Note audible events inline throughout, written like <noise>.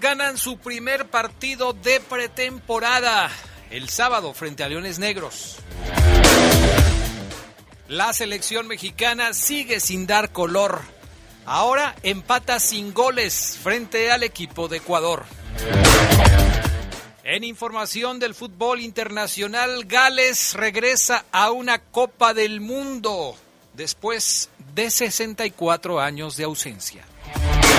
Ganan su primer partido de pretemporada el sábado frente a Leones Negros. La selección mexicana sigue sin dar color. Ahora empata sin goles frente al equipo de Ecuador. En información del fútbol internacional, Gales regresa a una Copa del Mundo después de 64 años de ausencia.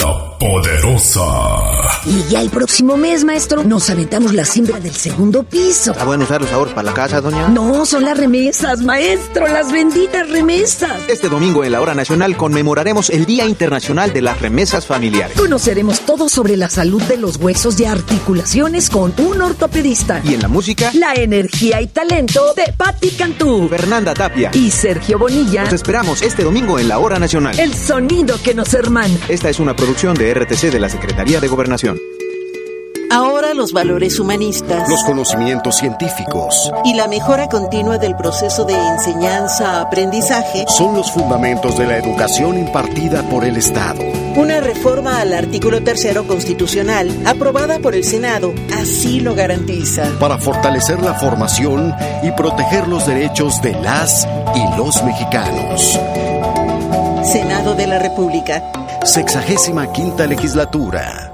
la poderosa. Y ya el próximo mes, maestro, nos aventamos la siembra del segundo piso. ¿Está bueno usar los ahorros para la casa, doña? No, son las remesas, maestro, las benditas remesas. Este domingo en la Hora Nacional conmemoraremos el Día Internacional de las Remesas Familiares. Conoceremos todo sobre la salud de los huesos y articulaciones con un ortopedista. Y en la música, La energía y talento de Patti Cantú Fernanda Tapia. y Sergio Bonilla. Nos esperamos este domingo en la Hora Nacional. El sonido que nos hermana. Esta es una producción de RTC de la Secretaría de Gobernación. Ahora los valores humanistas Los conocimientos científicos y la mejora continua del proceso de enseñanza-aprendizaje, son los fundamentos de la educación impartida por el Estado. una reforma al artículo tercero constitucional aprobada por el Senado así lo garantiza. Para fortalecer la formación y proteger los derechos de las y los mexicanos. Senado de la República. Sexagésima quinta legislatura.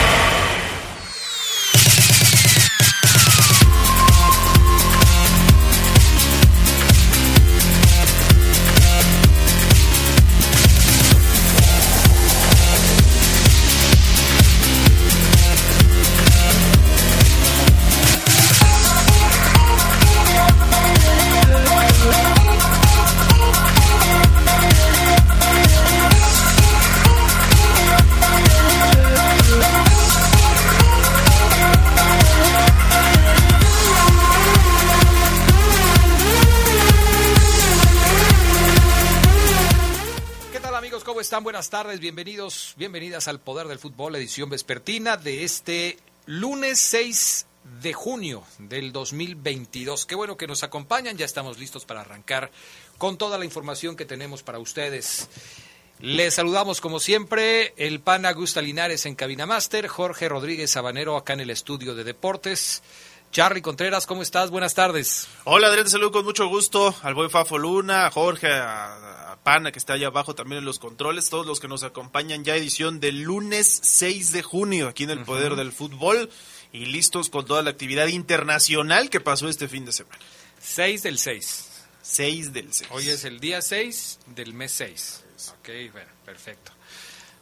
¿Cómo están? Buenas tardes, bienvenidos, bienvenidas al Poder del Fútbol, edición vespertina de este lunes 6 de junio del 2022. Qué bueno que nos acompañan, ya estamos listos para arrancar con toda la información que tenemos para ustedes. Les saludamos como siempre el pan Augusta Linares en Cabina Master, Jorge Rodríguez Sabanero acá en el estudio de deportes. Charlie Contreras, ¿cómo estás? Buenas tardes. Hola, Adrián, te saludo con mucho gusto al buen Fafo Luna, a Jorge, a Pana, que está allá abajo también en los controles, todos los que nos acompañan ya edición del lunes 6 de junio aquí en el Poder del Fútbol y listos con toda la actividad internacional que pasó este fin de semana. 6 del 6. 6 del 6. Hoy es el día 6 del mes 6. Ok, bueno, perfecto.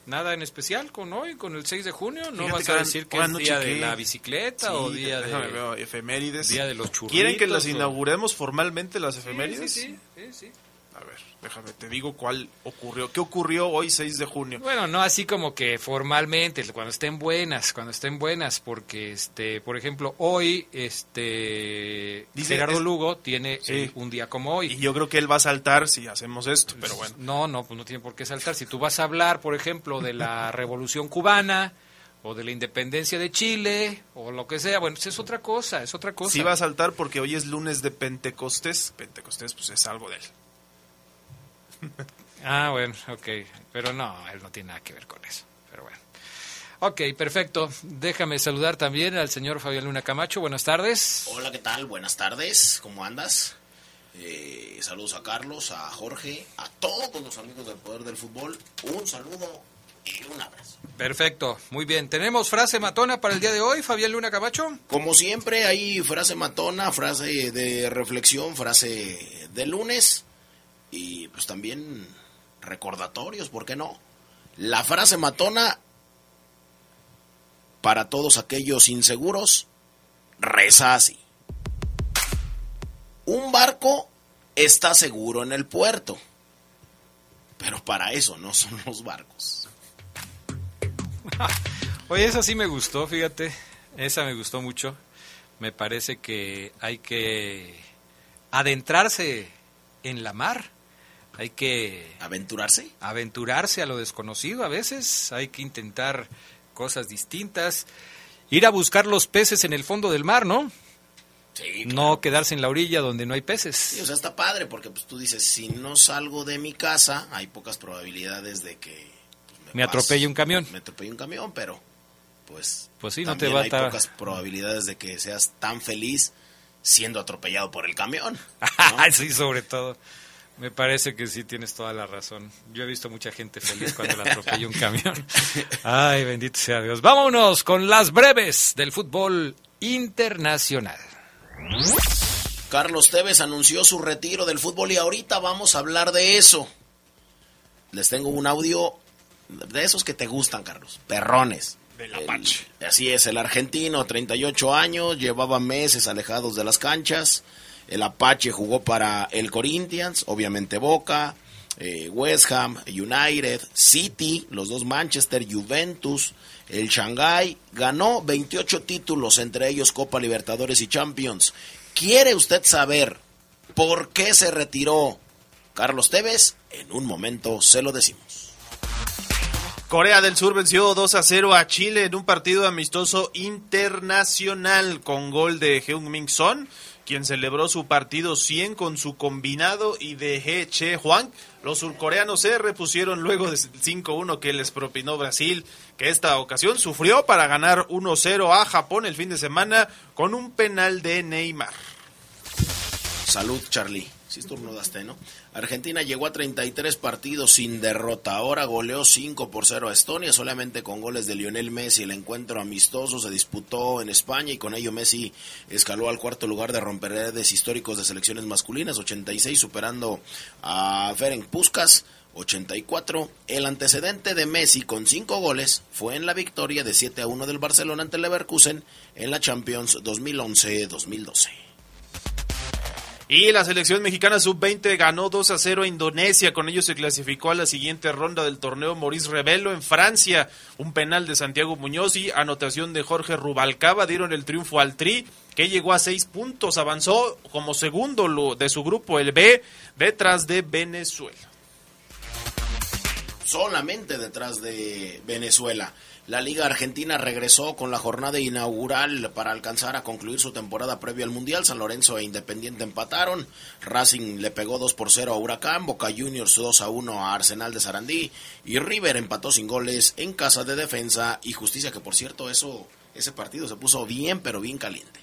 Nada en especial con hoy, con el 6 de junio. No Fíjate vas a decir que es día de chequé. la bicicleta o Sí, día déjame de, ver, efemérides. día de los churritos. ¿Quieren que las o- inauguremos formalmente las efemérides? sí, sí, sí, sí. A ver, déjame, te digo cuál ocurrió. ¿Qué ocurrió hoy 6 de junio? Bueno, no así como que formalmente, cuando estén buenas, cuando estén buenas, porque, este, por ejemplo, hoy, este, Dice, Gerardo es- Lugo tiene Sí. un día como hoy. Y yo creo que él va a saltar si hacemos esto, pero bueno. No, no, pues no tiene por qué saltar. Si tú vas a hablar, por ejemplo, de la <laughs> Revolución Cubana o de la independencia de Chile o lo que sea, bueno, pues es otra cosa, es otra cosa. Sí va a saltar porque hoy es lunes de Pentecostés. Pentecostés, pues es algo de él. Ah, bueno, ok. Pero no, él no tiene nada que ver con eso. Pero bueno. Ok, perfecto. Déjame saludar también al señor Fabián Luna Camacho. Buenas tardes. Hola, ¿qué tal? Buenas tardes, ¿cómo andas? Eh, saludos a Carlos, a Jorge, a todos los amigos del Poder del Fútbol. Un saludo y un abrazo. Perfecto, muy bien. ¿Tenemos frase matona para el día de hoy, Fabián Luna Camacho? Como siempre, hay frase matona, frase de reflexión, frase de lunes y pues también recordatorios, ¿por qué no? La frase matona para todos aquellos inseguros reza así. Un barco está seguro en el puerto, pero para eso no son <laughs> los barcos. <laughs> Oye, esa sí me gustó, fíjate. Esa me gustó mucho. Me parece que hay que adentrarse en la mar. Hay que ¿Aventurarse? aventurarse a lo desconocido a veces. Hay que intentar cosas distintas. Ir a buscar los peces en el fondo del mar, ¿no? Sí, No quedarse en la orilla donde no hay peces. Sí, o sea, está padre porque pues tú dices, si no salgo de mi casa, hay pocas probabilidades de que pues, Me atropelle un camión. Me atropelle un camión, pero pues Pues sí, no te va a hay pocas probabilidades de que seas tan feliz siendo atropellado por el camión. <laughs> sí, sobre todo. Me parece que sí tienes toda la razón. Yo he visto mucha gente feliz cuando le atropella un camión. <laughs> Ay, bendito sea Dios. Vámonos con las breves del fútbol internacional. Carlos Tevez anunció su retiro del fútbol y ahorita vamos a hablar de eso. Les tengo un audio de esos que te gustan, Carlos. Perrones. Del Apache. así es, el argentino, 38 años, llevaba meses alejados de las canchas. El Apache jugó para el Corinthians, obviamente Boca, eh, West Ham, United, City, los dos Manchester, Juventus, el Shanghai. Ganó 28 títulos, entre ellos Copa Libertadores y Champions. ¿Quiere usted saber por qué se retiró Carlos Tevez? En un momento se lo decimos. Corea del Sur venció 2 a 0 a Chile en un partido amistoso internacional con gol de Heung-Min Son, quien celebró su partido 100 con su combinado y de He Che Huang. Los surcoreanos se repusieron luego del 5-1 que les propinó Brasil, que esta ocasión sufrió para ganar 1-0 a Japón el fin de semana con un penal de Neymar. Salud, Charlie. Si estornudaste, ¿no? Argentina llegó a 33 partidos sin derrota. Ahora goleó 5 por 0 a Estonia, solamente con goles de Lionel Messi. El encuentro amistoso se disputó en España y con ello Messi escaló al cuarto lugar de romperedes históricos de selecciones masculinas, 86, superando a Ferenc Puskas. 84. El antecedente de Messi con 5 goles fue en la victoria de 7 a 1 del Barcelona ante Leverkusen en la Champions 2011-2012. Y la selección mexicana sub-20 ganó 2 a 0 a Indonesia. Con ello se clasificó a la siguiente ronda del torneo Maurice Revelo en Francia. Un penal de Santiago Muñoz y anotación de Jorge Rubalcaba dieron el triunfo al Tri, que llegó a seis puntos. Avanzó como segundo de su grupo, el B, detrás de Venezuela. solamente detrás de Venezuela. La Liga Argentina regresó con la jornada inaugural para alcanzar a concluir su temporada previa al Mundial. San Lorenzo e Independiente empataron. Racing le pegó 2 por 0 a Huracán. Boca Juniors 2 a 1 a Arsenal de Sarandí. Y River empató sin goles en casa de defensa y justicia, que por cierto, eso, ese partido se puso bien, pero bien caliente.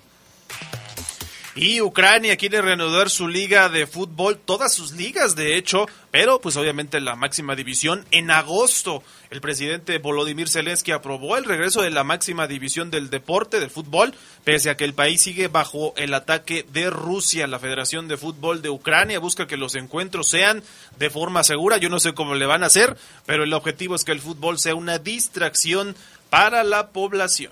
Y Ucrania quiere reanudar su liga de fútbol, todas sus ligas de hecho, pero pues obviamente la máxima división en agosto. El presidente Volodymyr Zelensky aprobó el regreso de la máxima división del deporte, del fútbol, pese a que el país sigue bajo el ataque de Rusia. La Federación de Fútbol de Ucrania busca que los encuentros sean de forma segura. Yo no sé cómo le van a hacer, pero el objetivo es que el fútbol sea una distracción para la población.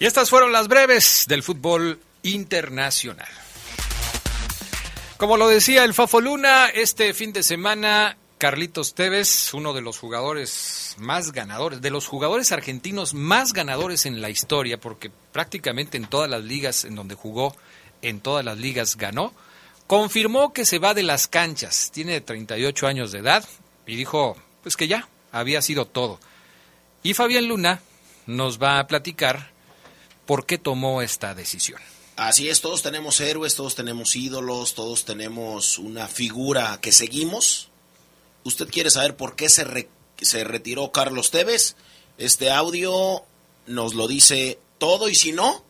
Y estas fueron las breves del fútbol internacional. Como lo decía el Fafo Luna, este fin de semana Carlitos Tevez, uno de los jugadores más ganadores, de los jugadores argentinos más ganadores en la historia, porque prácticamente en todas las ligas en donde jugó, en todas las ligas ganó, confirmó que se va de las canchas. Tiene 38 años de edad y dijo, pues que ya, había sido todo. Y Fabián Luna nos va a platicar por qué tomó esta decisión. Así es, todos tenemos héroes, todos tenemos ídolos, todos tenemos una figura que seguimos. ¿Usted quiere saber por qué se, se retiró Carlos Tevez? Este audio nos lo dice todo y si no,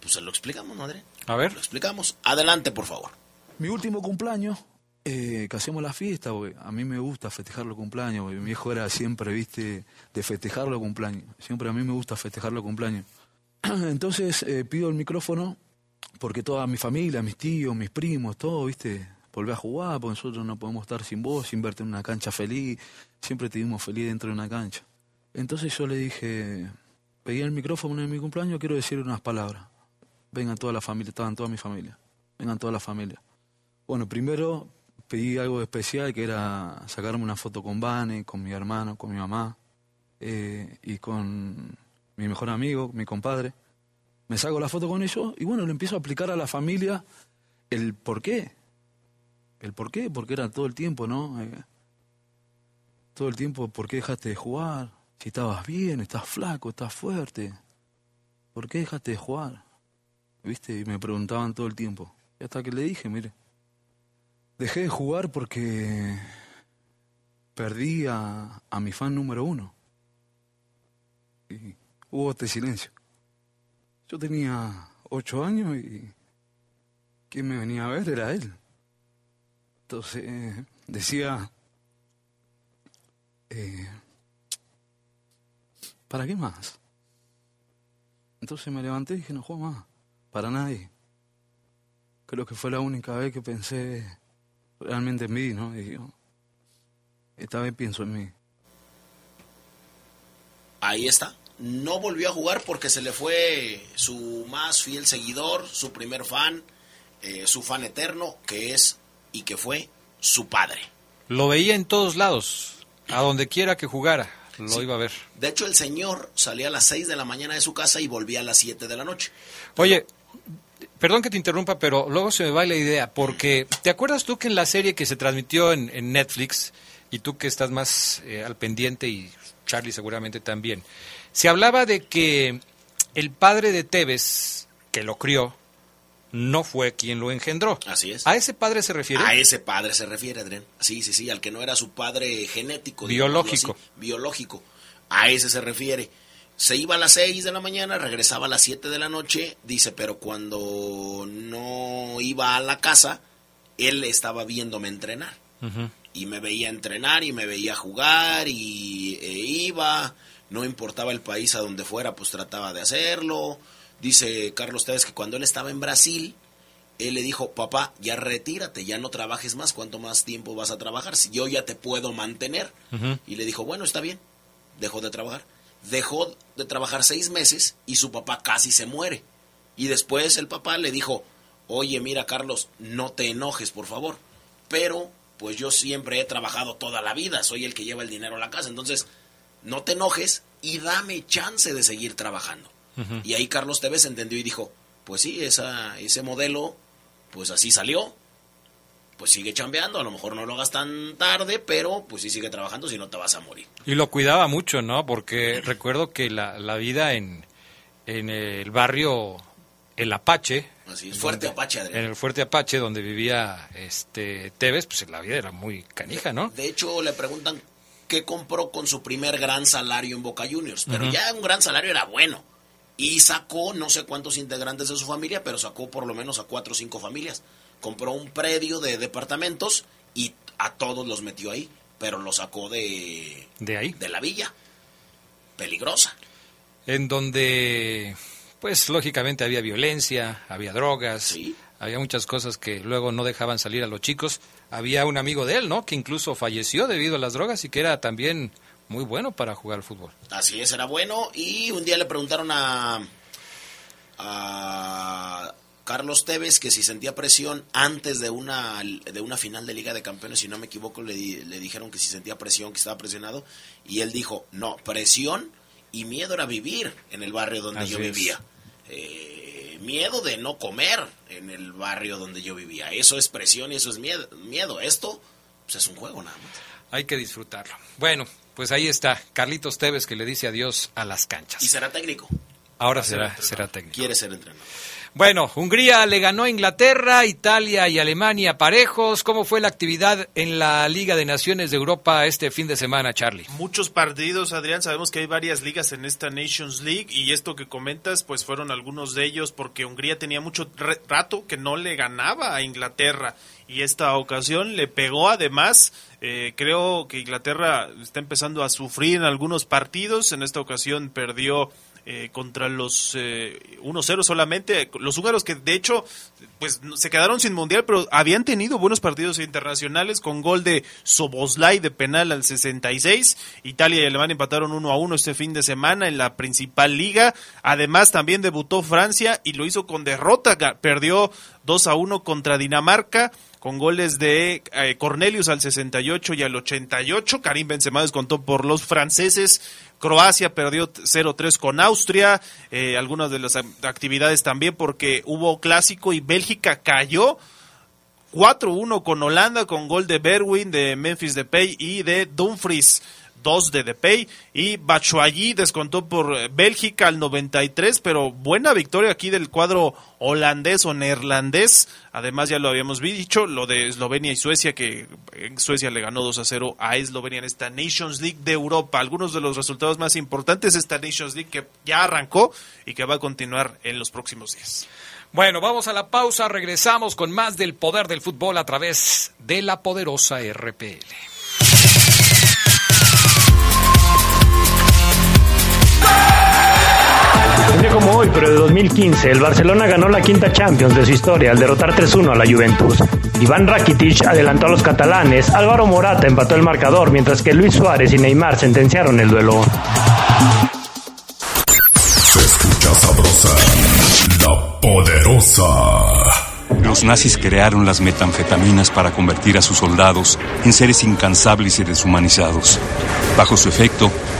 pues se lo explicamos, madre. A ver. Lo explicamos. Adelante, por favor. Mi último cumpleaños, eh, que hacemos la fiesta, a mí me gusta festejar los cumpleaños, mi hijo era siempre, viste, de festejar los cumpleaños. Siempre a mí me gusta festejar los cumpleaños. <clears throat> Entonces eh, pido el micrófono porque toda mi familia, mis tíos, mis primos, todo, viste, volvé a jugar, porque nosotros no podemos estar sin vos, sin verte en una cancha feliz, siempre te dimos feliz dentro de una cancha. Entonces yo le dije, pedí el micrófono en mi cumpleaños, quiero decir unas palabras. Vengan toda la familia, estaban toda mi familia, vengan toda la familia. Bueno, primero pedí algo especial, que era sacarme una foto con Vane, con mi hermano, con mi mamá, eh, y con mi mejor amigo, mi compadre. Me saco la foto con ellos y bueno, le empiezo a aplicar a la familia el por qué. El por qué, porque era todo el tiempo, ¿no? Eh, todo el tiempo, ¿por qué dejaste de jugar? Si estabas bien, estás flaco, estás fuerte. ¿Por qué dejaste de jugar? ¿Viste? Y me preguntaban todo el tiempo. Y hasta que le dije, mire, dejé de jugar porque perdí a, a mi fan número uno. Hubo este silencio. Yo tenía ocho años y quien me venía a ver era él. Entonces decía, eh, ¿para qué más? Entonces me levanté y dije, no juego más, para nadie. Creo que fue la única vez que pensé realmente en mí, ¿no? Y esta vez pienso en mí. Ahí está no volvió a jugar porque se le fue su más fiel seguidor, su primer fan, eh, su fan eterno, que es y que fue su padre. Lo veía en todos lados, a donde quiera que jugara, lo iba a ver. De hecho, el señor salía a las 6 de la mañana de su casa y volvía a las 7 de la noche. Oye, perdón que te interrumpa, pero luego se me va la idea, porque ¿te acuerdas tú que en la serie que se transmitió en, Netflix, y tú que estás más eh, al pendiente y Charlie seguramente también, se hablaba de que el padre de Tevez, que lo crió, no fue quien lo engendró. Así es. ¿A ese padre se refiere? A ese padre se refiere, Adrián. Sí, sí, sí, al que no era su padre genético. Biológico. biológico. A ese se refiere. Se iba a las 6 de la mañana, regresaba a las 7 de la noche, dice, pero cuando no iba a la casa, él estaba viéndome entrenar. Y me veía entrenar y me veía jugar y e iba no importaba el país a donde fuera, pues trataba de hacerlo. Dice Carlos Tevez que cuando él estaba en Brasil, él le dijo, papá, ya retírate, ya no trabajes más, ¿cuánto más tiempo vas a trabajar? Si yo ya te puedo mantener. Y le dijo, bueno, está bien, dejó de trabajar. Dejó de trabajar seis meses y su papá casi se muere. Y después el papá le dijo, oye, mira Carlos, no te enojes, por favor. Pero, pues yo siempre he trabajado toda la vida, soy el que lleva el dinero a la casa. Entonces, no te enojes y dame chance de seguir trabajando. Y ahí Carlos Tevez entendió y dijo, pues sí, esa, ese modelo, pues así salió, pues sigue chambeando, a lo mejor no lo hagas tan tarde, pero pues sí sigue trabajando, si no te vas a morir. Y lo cuidaba mucho, ¿no? Porque recuerdo que la, la vida en, en el barrio El Apache, Así es, Fuerte Apache, En el Fuerte Apache, donde vivía este Tevez, pues la vida era muy canija, ¿no? De hecho, le preguntan que compró con su primer gran salario en Boca Juniors. Pero ya un gran salario era bueno. Y sacó no sé cuántos integrantes de su familia, pero sacó por lo menos a cuatro o cinco familias. Compró un predio de departamentos y a todos los metió ahí. Pero lo sacó de... De ahí. De la villa. Peligrosa. En donde, pues lógicamente había violencia, había drogas. Sí había muchas cosas que luego no dejaban salir a los chicos. Había un amigo de él, ¿no? Que incluso falleció debido a las drogas y que era también muy bueno para jugar al fútbol. Así es, era bueno. Y un día le preguntaron a, a Carlos Tevez, que si sentía presión antes de una, de una final de Liga de Campeones, si no me equivoco, le, le dijeron que si sentía presión, que estaba presionado, y él dijo, no, presión y miedo era vivir en el barrio donde yo vivía. Eh, miedo de no comer en el barrio donde yo vivía. Eso es presión y eso es miedo. miedo. Esto pues, es un juego nada más. Hay que disfrutarlo. Bueno, pues ahí está Carlitos Tevez que le dice adiós a las canchas. Y será técnico. Ahora será, será técnico. Quiere ser entrenador. Bueno, Hungría le ganó a Inglaterra, Italia y Alemania parejos. ¿Cómo fue la actividad en la Liga de Naciones de Europa este fin de semana, Charlie? Muchos partidos, Adrián. Sabemos que hay varias ligas en esta Nations League y esto que comentas, pues fueron algunos de ellos porque Hungría tenía mucho rato que no le ganaba a Inglaterra y esta ocasión le pegó además. Eh, creo que Inglaterra está empezando a sufrir en algunos partidos. En esta ocasión perdió eh, contra los eh, 1-0 solamente. Los húngaros que de hecho pues se quedaron sin mundial, pero habían tenido buenos partidos internacionales con gol de Soboslai de penal al 66. Italia y Alemania empataron 1 a 1 este fin de semana en la principal liga. Además también debutó Francia y lo hizo con derrota, perdió 2 a 1 contra Dinamarca con goles de eh, Cornelius al 68 y al 88. Karim Benzema descontó por los franceses. Croacia perdió 0-3 con Austria. Eh, algunas de las actividades también porque hubo clásico y Bélgica cayó 4-1 con Holanda con gol de Berwin, de Memphis Depay y de Dumfries dos de Depay y Batshuayi descontó por eh, Bélgica al 93, pero buena victoria aquí del cuadro holandés o neerlandés. Además ya lo habíamos dicho, lo de Eslovenia y Suecia que en Suecia le ganó 2 a 0 a Eslovenia en esta Nations League de Europa. Algunos de los resultados más importantes esta Nations League que ya arrancó y que va a continuar en los próximos días. Bueno, vamos a la pausa, regresamos con más del poder del fútbol a través de la poderosa RPL. Día como hoy, pero de 2015, el Barcelona ganó la quinta Champions de su historia al derrotar 3-1 a la Juventus. Iván Rakitic adelantó a los catalanes, Álvaro Morata empató el marcador, mientras que Luis Suárez y Neymar sentenciaron el duelo. Se escucha sabrosa, la poderosa. Los nazis crearon las metanfetaminas para convertir a sus soldados en seres incansables y deshumanizados. Bajo su efecto,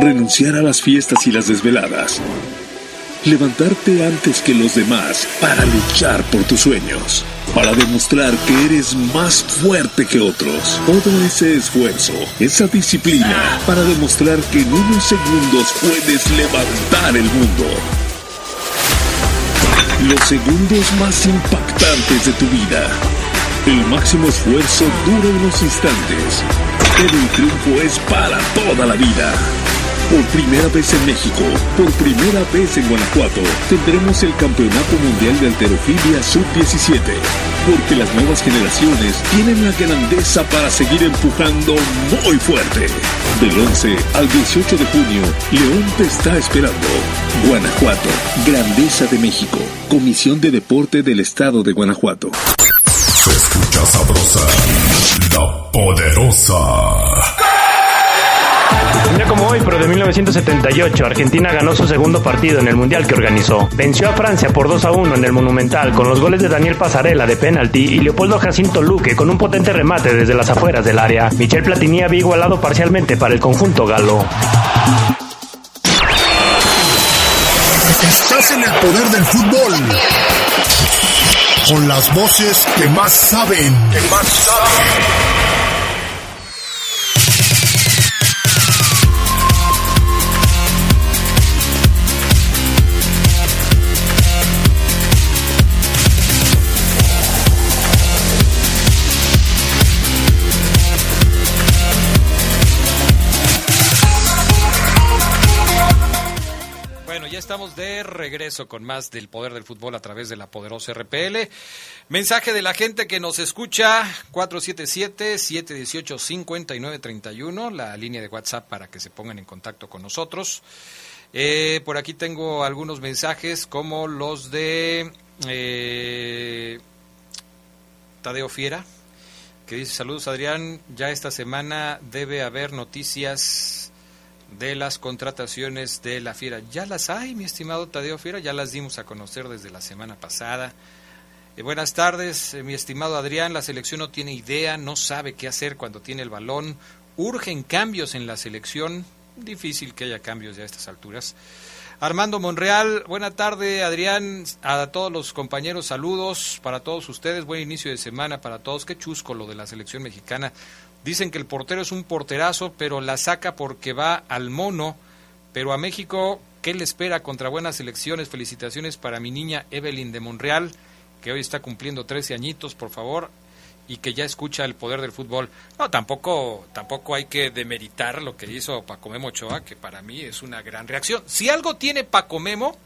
Renunciar a las fiestas y las desveladas. Levantarte antes que los demás para luchar por tus sueños. Para demostrar que eres más fuerte que otros. Todo ese esfuerzo, esa disciplina, para demostrar que en unos segundos puedes levantar el mundo. Los segundos más impactantes de tu vida. El máximo esfuerzo dura unos instantes, pero el triunfo es para toda la vida. Por primera vez en México, por primera vez en Guanajuato, tendremos el Campeonato Mundial de Alterofilia Sub-17. Porque las nuevas generaciones tienen la grandeza para seguir empujando muy fuerte. Del 11 al 18 de junio, León te está esperando. Guanajuato, Grandeza de México. Comisión de Deporte del Estado de Guanajuato. Se escucha sabrosa, la poderosa. Un como hoy, pero de 1978, Argentina ganó su segundo partido en el Mundial que organizó. Venció a Francia por 2 a 1 en el Monumental con los goles de Daniel Pasarela de penalti y Leopoldo Jacinto Luque con un potente remate desde las afueras del área. Michel Platini había igualado parcialmente para el conjunto galo. Estás en el poder del fútbol. Con las voces que más saben. Que más saben. De regreso con más del poder del fútbol a través de la poderosa RPL. Mensaje de la gente que nos escucha, 477-718-5931, la línea de WhatsApp para que se pongan en contacto con nosotros. Eh, por aquí tengo algunos mensajes como los de eh, Tadeo Fiera, que dice, saludos Adrián, ya esta semana debe haber noticias de las contrataciones de la Fiera. Ya las hay, mi estimado Tadeo Fiera, ya las dimos a conocer desde la semana pasada. Eh, buenas tardes, eh, mi estimado Adrián. La selección no tiene idea, no sabe qué hacer cuando tiene el balón. Urgen cambios en la selección. Difícil que haya cambios ya a estas alturas. Armando Monreal, buena tarde, Adrián, a todos los compañeros, saludos para todos ustedes, buen inicio de semana para todos. Qué chusco lo de la selección mexicana. Dicen que el portero es un porterazo, pero la saca porque va al mono. Pero a México, ¿qué le espera contra buenas elecciones? Felicitaciones para mi niña Evelyn de Monreal, que hoy está cumpliendo 13 añitos, por favor, y que ya escucha el poder del fútbol. No, tampoco, tampoco hay que demeritar lo que hizo Paco Memo Ochoa, que para mí es una gran reacción. Si algo tiene Paco Memo,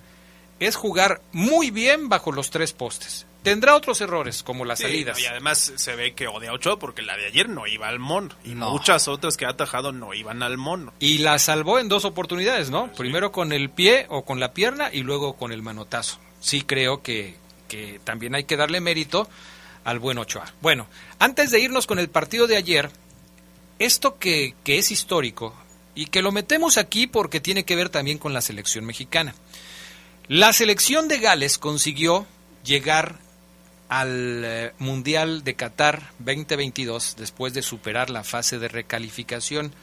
es jugar muy bien bajo los tres postes. Tendrá otros errores, como las salidas. Y además se ve que odia Ochoa porque la de ayer no iba al mono. Y muchas otras que ha atajado no iban al mono. Y la salvó en dos oportunidades, ¿no? Primero con el pie o con la pierna y luego con el manotazo. Sí creo que, que también hay que darle mérito al buen Ochoa. Bueno, antes de irnos con el partido de ayer, esto que, que es histórico y que lo metemos aquí porque tiene que ver también con la selección mexicana. La selección de Gales consiguió llegar al eh, Mundial de Qatar 2022 después de superar la fase de recalificación.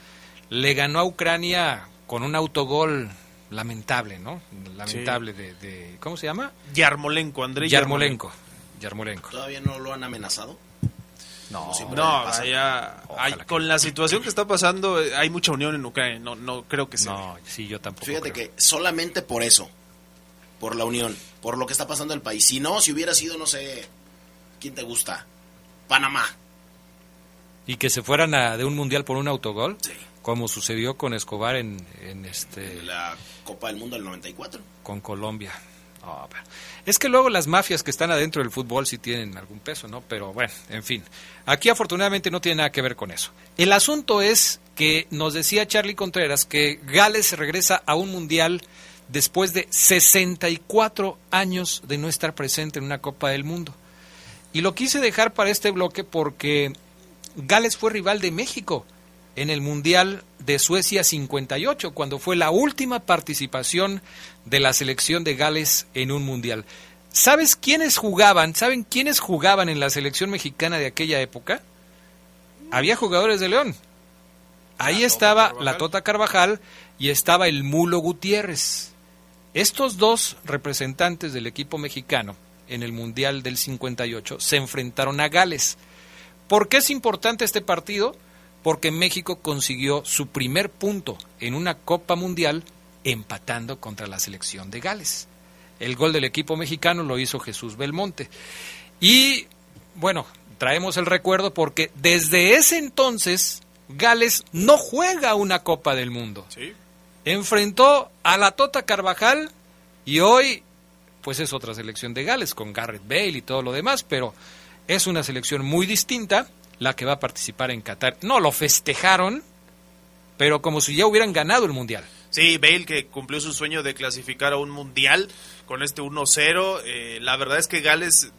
Le ganó a Ucrania con un autogol lamentable, ¿no? Lamentable de, ¿Cómo se llama? Yarmolenko, André Yarmolenko. Yarmolenko. ¿Todavía no lo han amenazado? No, no, con la situación que está pasando eh, hay mucha unión en Ucrania, no, no creo que sea. No, sí, yo tampoco. Fíjate que solamente por eso, por la unión, por lo que está pasando en el país. Si no, si hubiera sido, no sé, ¿Quién te gusta? Panamá. Y que se fueran a, de un mundial por un autogol, sí. como sucedió con Escobar en, este la Copa del Mundo del 94. Con Colombia. es que luego las mafias que están adentro del fútbol sí tienen algún peso, ¿no? Pero bueno, en fin. Aquí afortunadamente no tiene nada que ver con eso. El asunto es que nos decía Charlie Contreras que Gales regresa a un mundial después de 64 años de no estar presente en una Copa del Mundo. Y lo quise dejar para este bloque porque Gales fue rival de México en el Mundial de Suecia 58, cuando fue la última participación de la selección de Gales en un Mundial. ¿Sabes quiénes jugaban? ¿Saben quiénes jugaban en la selección mexicana de aquella época? Había jugadores de León. Ahí estaba la Tota Carvajal y estaba el Mulo Gutiérrez. Estos dos representantes del equipo mexicano en el Mundial del 58, se enfrentaron a Gales. ¿Por qué es importante este partido? Porque México consiguió su primer punto en una Copa Mundial empatando contra la selección de Gales. El gol del equipo mexicano lo hizo Jesús Belmonte. Y bueno, traemos el recuerdo porque desde ese entonces Gales no juega una Copa del Mundo. Enfrentó a la Tota Carvajal y hoy pues es otra selección de Gales, con Garrett Bale y todo lo demás, pero es una selección muy distinta la que va a participar en Qatar. No, lo festejaron, pero como si ya hubieran ganado el Mundial. Sí, Bale que cumplió su sueño de clasificar a un Mundial con este 1-0. Eh, la verdad es que Gales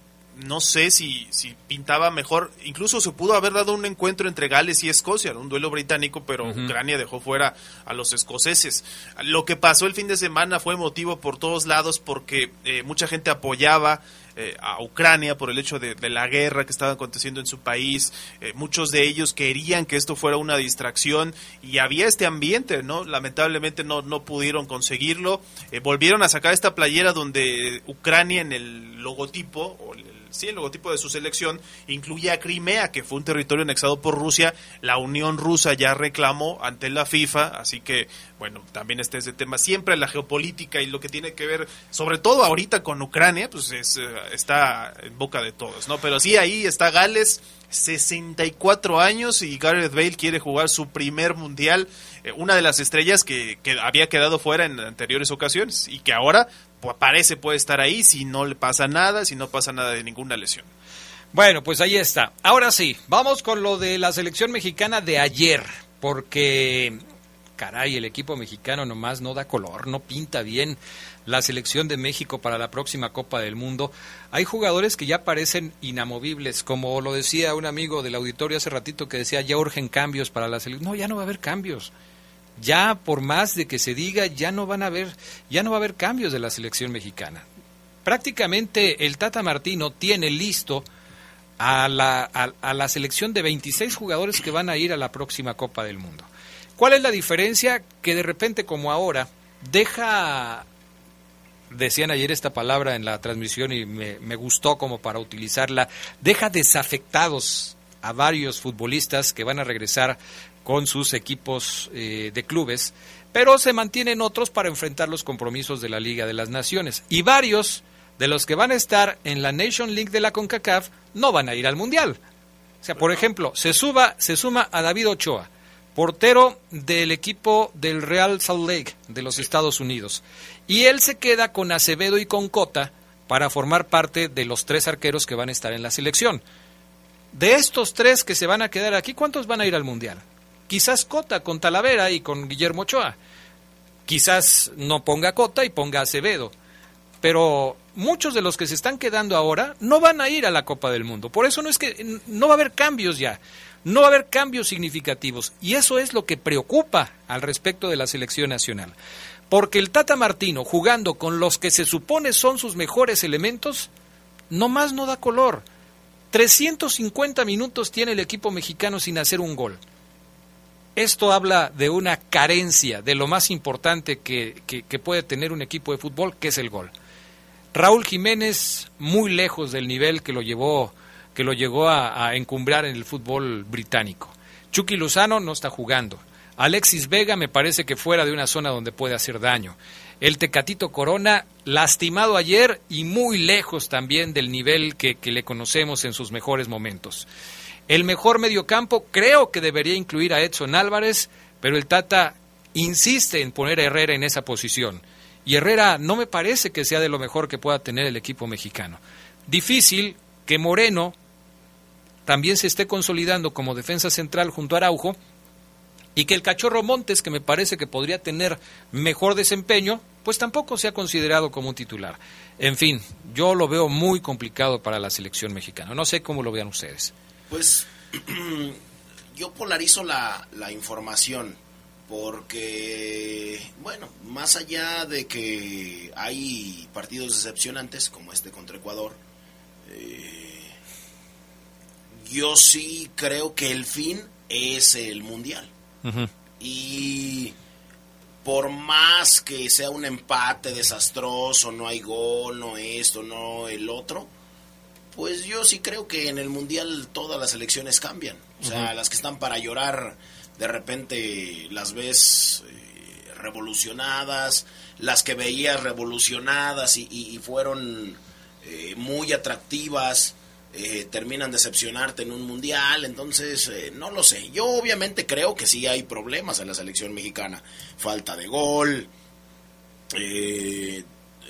no sé si, si pintaba mejor. Incluso se pudo haber dado un encuentro entre Gales y Escocia, un duelo británico, pero Ucrania dejó fuera a los escoceses. Lo que pasó el fin de semana fue motivo por todos lados porque eh, mucha gente apoyaba eh, a Ucrania por el hecho de, la guerra que estaba aconteciendo en su país. Eh, muchos de ellos querían que esto fuera una distracción y había este ambiente, ¿no? Lamentablemente no, no pudieron conseguirlo. volvieron a sacar esta playera donde Ucrania en el logotipo o el sí, el logotipo de su selección incluye a Crimea, que fue un territorio anexado por Rusia. La Unión Rusa ya reclamó ante la FIFA, así que, bueno, también está ese tema. Siempre la geopolítica y lo que tiene que ver, sobre todo ahorita con Ucrania, pues es, eh, está en boca de todos, ¿no? Pero sí, ahí está Gales, 64 años y Gareth Bale quiere jugar su primer mundial, eh, una de las estrellas que, había quedado fuera en anteriores ocasiones y que ahora parece puede estar ahí si no le pasa nada, si no pasa nada de ninguna lesión. Bueno, pues ahí está. Ahora sí, vamos con lo de la selección mexicana de ayer, porque caray, el equipo mexicano nomás no da color, no pinta bien la selección de México para la próxima Copa del Mundo. Hay jugadores que ya parecen inamovibles, como lo decía un amigo del auditorio hace ratito que decía ya urgen cambios para la selección. No, ya no va a haber cambios. Ya por más de que se diga, ya no van a haber, ya no va a haber cambios de la selección mexicana. Prácticamente el Tata Martino tiene listo a la, a, la selección de 26 jugadores que van a ir a la próxima Copa del Mundo. ¿Cuál es la diferencia? Que de repente, como ahora, deja, decían ayer esta palabra en la transmisión y me, me gustó como para utilizarla, deja desafectados a varios futbolistas que van a regresar con sus equipos eh, de clubes, pero se mantienen otros para enfrentar los compromisos de la Liga de las Naciones. Y varios de los que van a estar en la Nation League de la CONCACAF no van a ir al Mundial. O sea, por ejemplo, se, suba, se suma a David Ochoa, portero del equipo del Real Salt Lake de los Estados Unidos. Y él se queda con Acevedo y con Cota para formar parte de los tres arqueros que van a estar en la selección. De estos tres que se van a quedar aquí, ¿cuántos van a ir al Mundial? Quizás Cota con Talavera y con Guillermo Ochoa. Quizás no ponga Cota y ponga Acevedo. Pero muchos de los que se están quedando ahora no van a ir a la Copa del Mundo. Por eso no es que no va a haber cambios ya. No va a haber cambios significativos. Y eso es lo que preocupa al respecto de la selección nacional. Porque el Tata Martino, jugando con los que se supone son sus mejores elementos, no más no da color. 350 minutos tiene el equipo mexicano sin hacer un gol. Esto habla de una carencia de lo más importante que, que puede tener un equipo de fútbol, que es el gol. Raúl Jiménez muy lejos del nivel que lo llevó que lo llegó a, encumbrar en el fútbol británico. Chucky Lozano no está jugando. Alexis Vega me parece que fuera de una zona donde puede hacer daño. El Tecatito Corona, lastimado ayer y muy lejos también del nivel que, que le conocemos en sus mejores momentos. El mejor mediocampo creo que debería incluir a Edson Álvarez, pero el Tata insiste en poner a Herrera en esa posición. Y Herrera no me parece que sea de lo mejor que pueda tener el equipo mexicano. Difícil que Moreno también se esté consolidando como defensa central junto a Araujo y que el cachorro Montes, que me parece que podría tener mejor desempeño, pues tampoco se ha considerado como un titular. En fin, yo lo veo muy complicado para la selección mexicana. No sé cómo lo vean ustedes. Pues <clears throat> yo polarizo la, la información porque, bueno, más allá de que hay partidos decepcionantes, como este contra Ecuador, eh, yo sí creo que el fin es el Mundial. Y por más que sea un empate desastroso, no hay gol, no esto, no el otro, pues yo sí creo que en el Mundial todas las elecciones cambian. O sea, las que están para llorar de repente las ves eh, revolucionadas, las que veías revolucionadas y, fueron eh, muy atractivas, eh, terminan decepcionarte en un mundial, entonces no lo sé. Yo obviamente creo que sí hay problemas en la selección mexicana, falta de gol,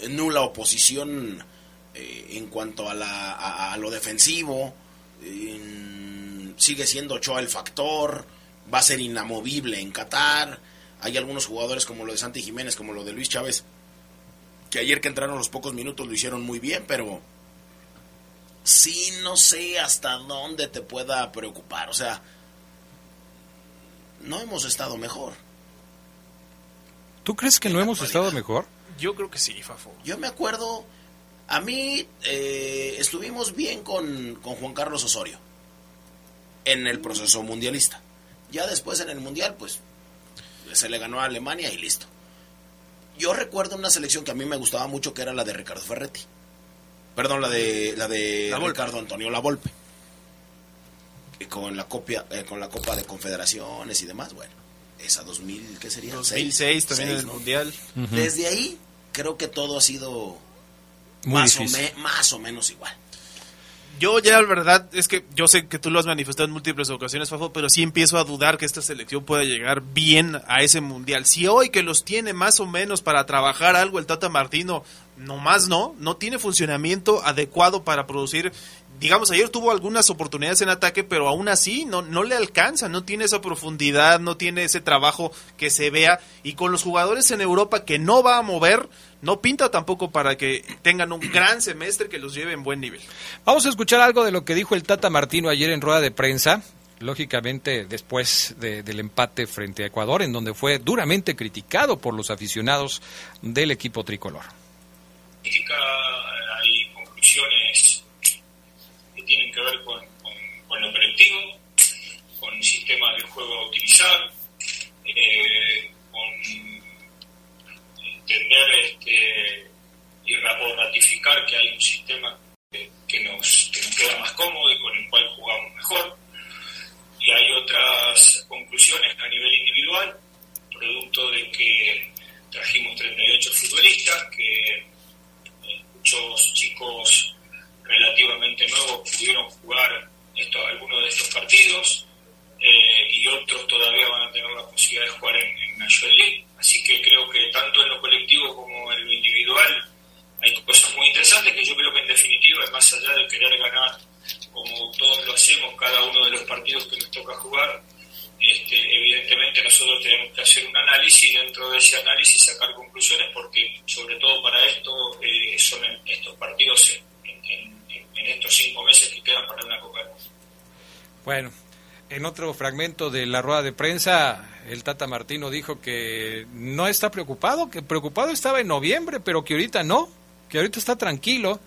nula oposición en cuanto a, la, a lo defensivo, sigue siendo Ochoa el factor va a ser inamovible en Qatar. Hay algunos jugadores como lo de Santi Jiménez, como lo de Luis Chávez, que ayer que entraron los pocos minutos lo hicieron muy bien, pero sí no sé hasta dónde te pueda preocupar. O sea, no hemos estado mejor. ¿Tú crees que no hemos estado mejor? Yo creo que sí, Fafo. Yo me acuerdo, a mí eh, estuvimos bien con, con Juan Carlos Osorio en el proceso mundialista. Ya después en el Mundial, pues se le ganó a Alemania y listo. Yo recuerdo una selección que a mí me gustaba mucho, que era la de Ricardo Ferretti. Perdón, la de la de La. Ricardo Antonio La Volpe. Y con la copia eh, con la Copa de Confederaciones y demás, bueno, esa 2000, ¿qué sería? 2006 también en el ¿no? Mundial. Desde ahí creo que todo ha sido más o, difícil. me- más o menos igual. Yo ya, la verdad, es que yo sé que tú lo has manifestado en múltiples ocasiones, Fafo, pero sí empiezo a dudar que esta selección pueda llegar bien a ese mundial. Si hoy que los tiene más o menos para trabajar algo el Tata Martino, nomás no, no tiene funcionamiento adecuado para producir. Digamos, ayer tuvo algunas oportunidades en ataque, pero aún así no, no le alcanza, no tiene esa profundidad, no tiene ese trabajo que se vea. Y con los jugadores en Europa que no va a mover, no pinta tampoco para que tengan un gran semestre que los lleve en buen nivel. Vamos a escuchar algo de lo que dijo el Tata Martino ayer en rueda de prensa, lógicamente después de- del empate frente a Ecuador, en donde fue duramente criticado por los aficionados del equipo tricolor. política, hay conclusiones tienen que ver con, con- con lo colectivo, con el sistema de juego a utilizar, eh, con entender este, y ratificar que hay un sistema que, que nos, que nos queda más cómodo y con el cual jugamos mejor. Y hay otras conclusiones a nivel individual, producto de que trajimos 38 futbolistas, que eh, muchos chicos relativamente nuevos pudieron jugar esto- algunos de estos partidos eh, y otros todavía van a tener la posibilidad de jugar en, en National League. Así que creo que tanto en lo colectivo como en lo individual hay cosas muy interesantes que yo creo que en definitiva, más allá de querer ganar como todos lo hacemos cada uno de los partidos que nos toca jugar, este, evidentemente nosotros tenemos que hacer un análisis y dentro de ese análisis sacar conclusiones porque sobre todo para esto eh, son estos partidos en, estos cinco meses que quedan para una Copa del Mundo. Bueno, en otro fragmento de la rueda de prensa, el Tata Martino dijo que no está preocupado, que preocupado estaba en noviembre, pero que ahorita no, que ahorita está tranquilo.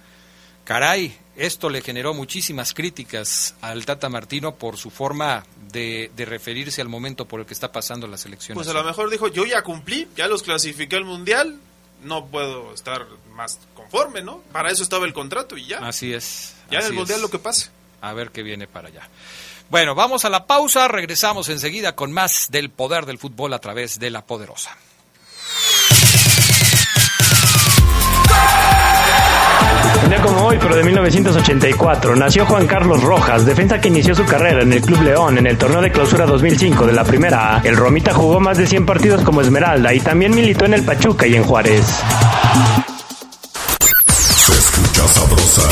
Caray, esto le generó muchísimas críticas al Tata Martino por su forma de, de referirse al momento por el que está pasando la selección. Pues a lo mejor dijo, yo ya cumplí, ya los clasifiqué al mundial, no puedo estar más conforme, ¿no? Para eso estaba el contrato y ya. Así es. ya en así el mundial lo que pase. A ver qué viene para allá. Bueno, vamos a la pausa, regresamos enseguida con más del poder del fútbol a través de la poderosa. Un como hoy, pero de 1984, nació Juan Carlos Rojas, defensa que inició su carrera en el Club León en el torneo de clausura 2005 de la Primera A. El Romita jugó más de 100 partidos como Esmeralda y también militó en el Pachuca y en Juárez. Se escucha sabrosa,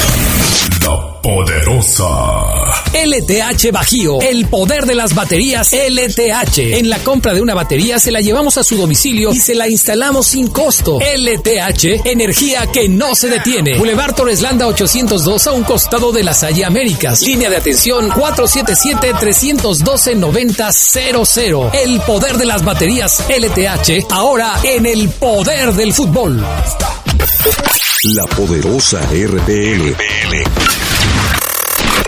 la poderosa. LTH Bajío, el poder de las baterías LTH. En la compra de una batería se la llevamos a su domicilio y se la instalamos sin costo. LTH, energía que no se detiene. Boulevard Torres Landa 802 a un costado de la Salle Américas. Línea de atención 477-312-9000. El poder de las baterías LTH, ahora en el poder del fútbol. La poderosa RPL.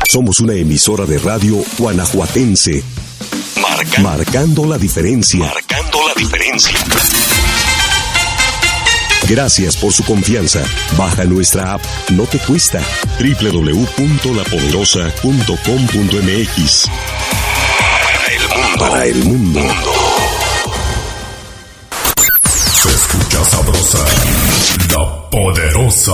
Somos una emisora de radio guanajuatense. marcando la diferencia. Marcando la diferencia. Gracias por su confianza. Baja nuestra app. No te cuesta. www.lapoderosa.com.mx. Para el mundo. Para el mundo. Se escucha sabrosa, la poderosa.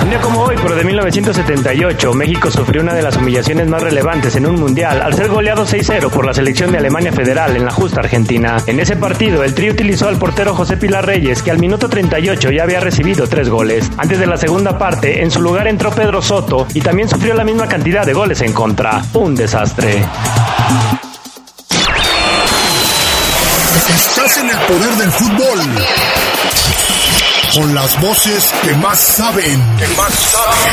Un día como hoy, pero de 1978, México sufrió una de las humillaciones más relevantes en un mundial al ser goleado 6-0 por la selección de Alemania Federal en la justa Argentina. En ese partido, el Tri utilizó al portero José Pilar Reyes, que al minuto 38 ya había recibido tres goles. Antes de la segunda parte, en su lugar entró Pedro Soto y también sufrió la misma cantidad de goles en contra. Un desastre. Estás en el poder del fútbol. Con las voces que más saben. Que más saben.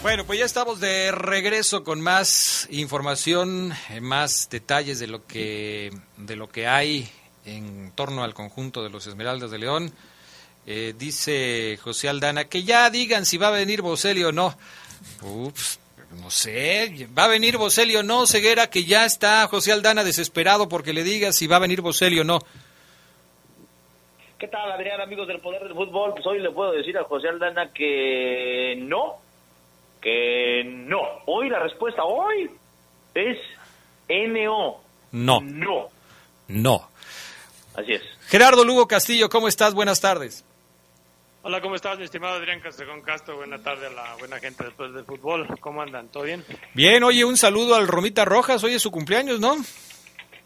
Bueno, pues ya estamos de regreso con más información, eh, más detalles de lo que de lo que hay en torno al conjunto de los Esmeraldas de León. Eh, dice José Aldana, que ya digan si va a venir Boselli o no. Ups, no sé, va a venir Boselli o no, Ceguera, que ya está José Aldana desesperado porque le diga si va a venir Boselli o no. ¿Qué tal, Adrián, amigos del Poder del Fútbol? Pues hoy le puedo decir a José Aldana que no, que no. Hoy la respuesta, hoy, es NO. No. No. No. Así es. Gerardo Lugo Castillo, ¿cómo estás? Buenas tardes. Hola, ¿cómo estás, mi estimado Adrián Castrejón Castro? Buena tarde a la buena gente después del fútbol. ¿Cómo andan? ¿Todo bien? Bien, oye, un saludo al Romita Rojas. Hoy es su cumpleaños, ¿no?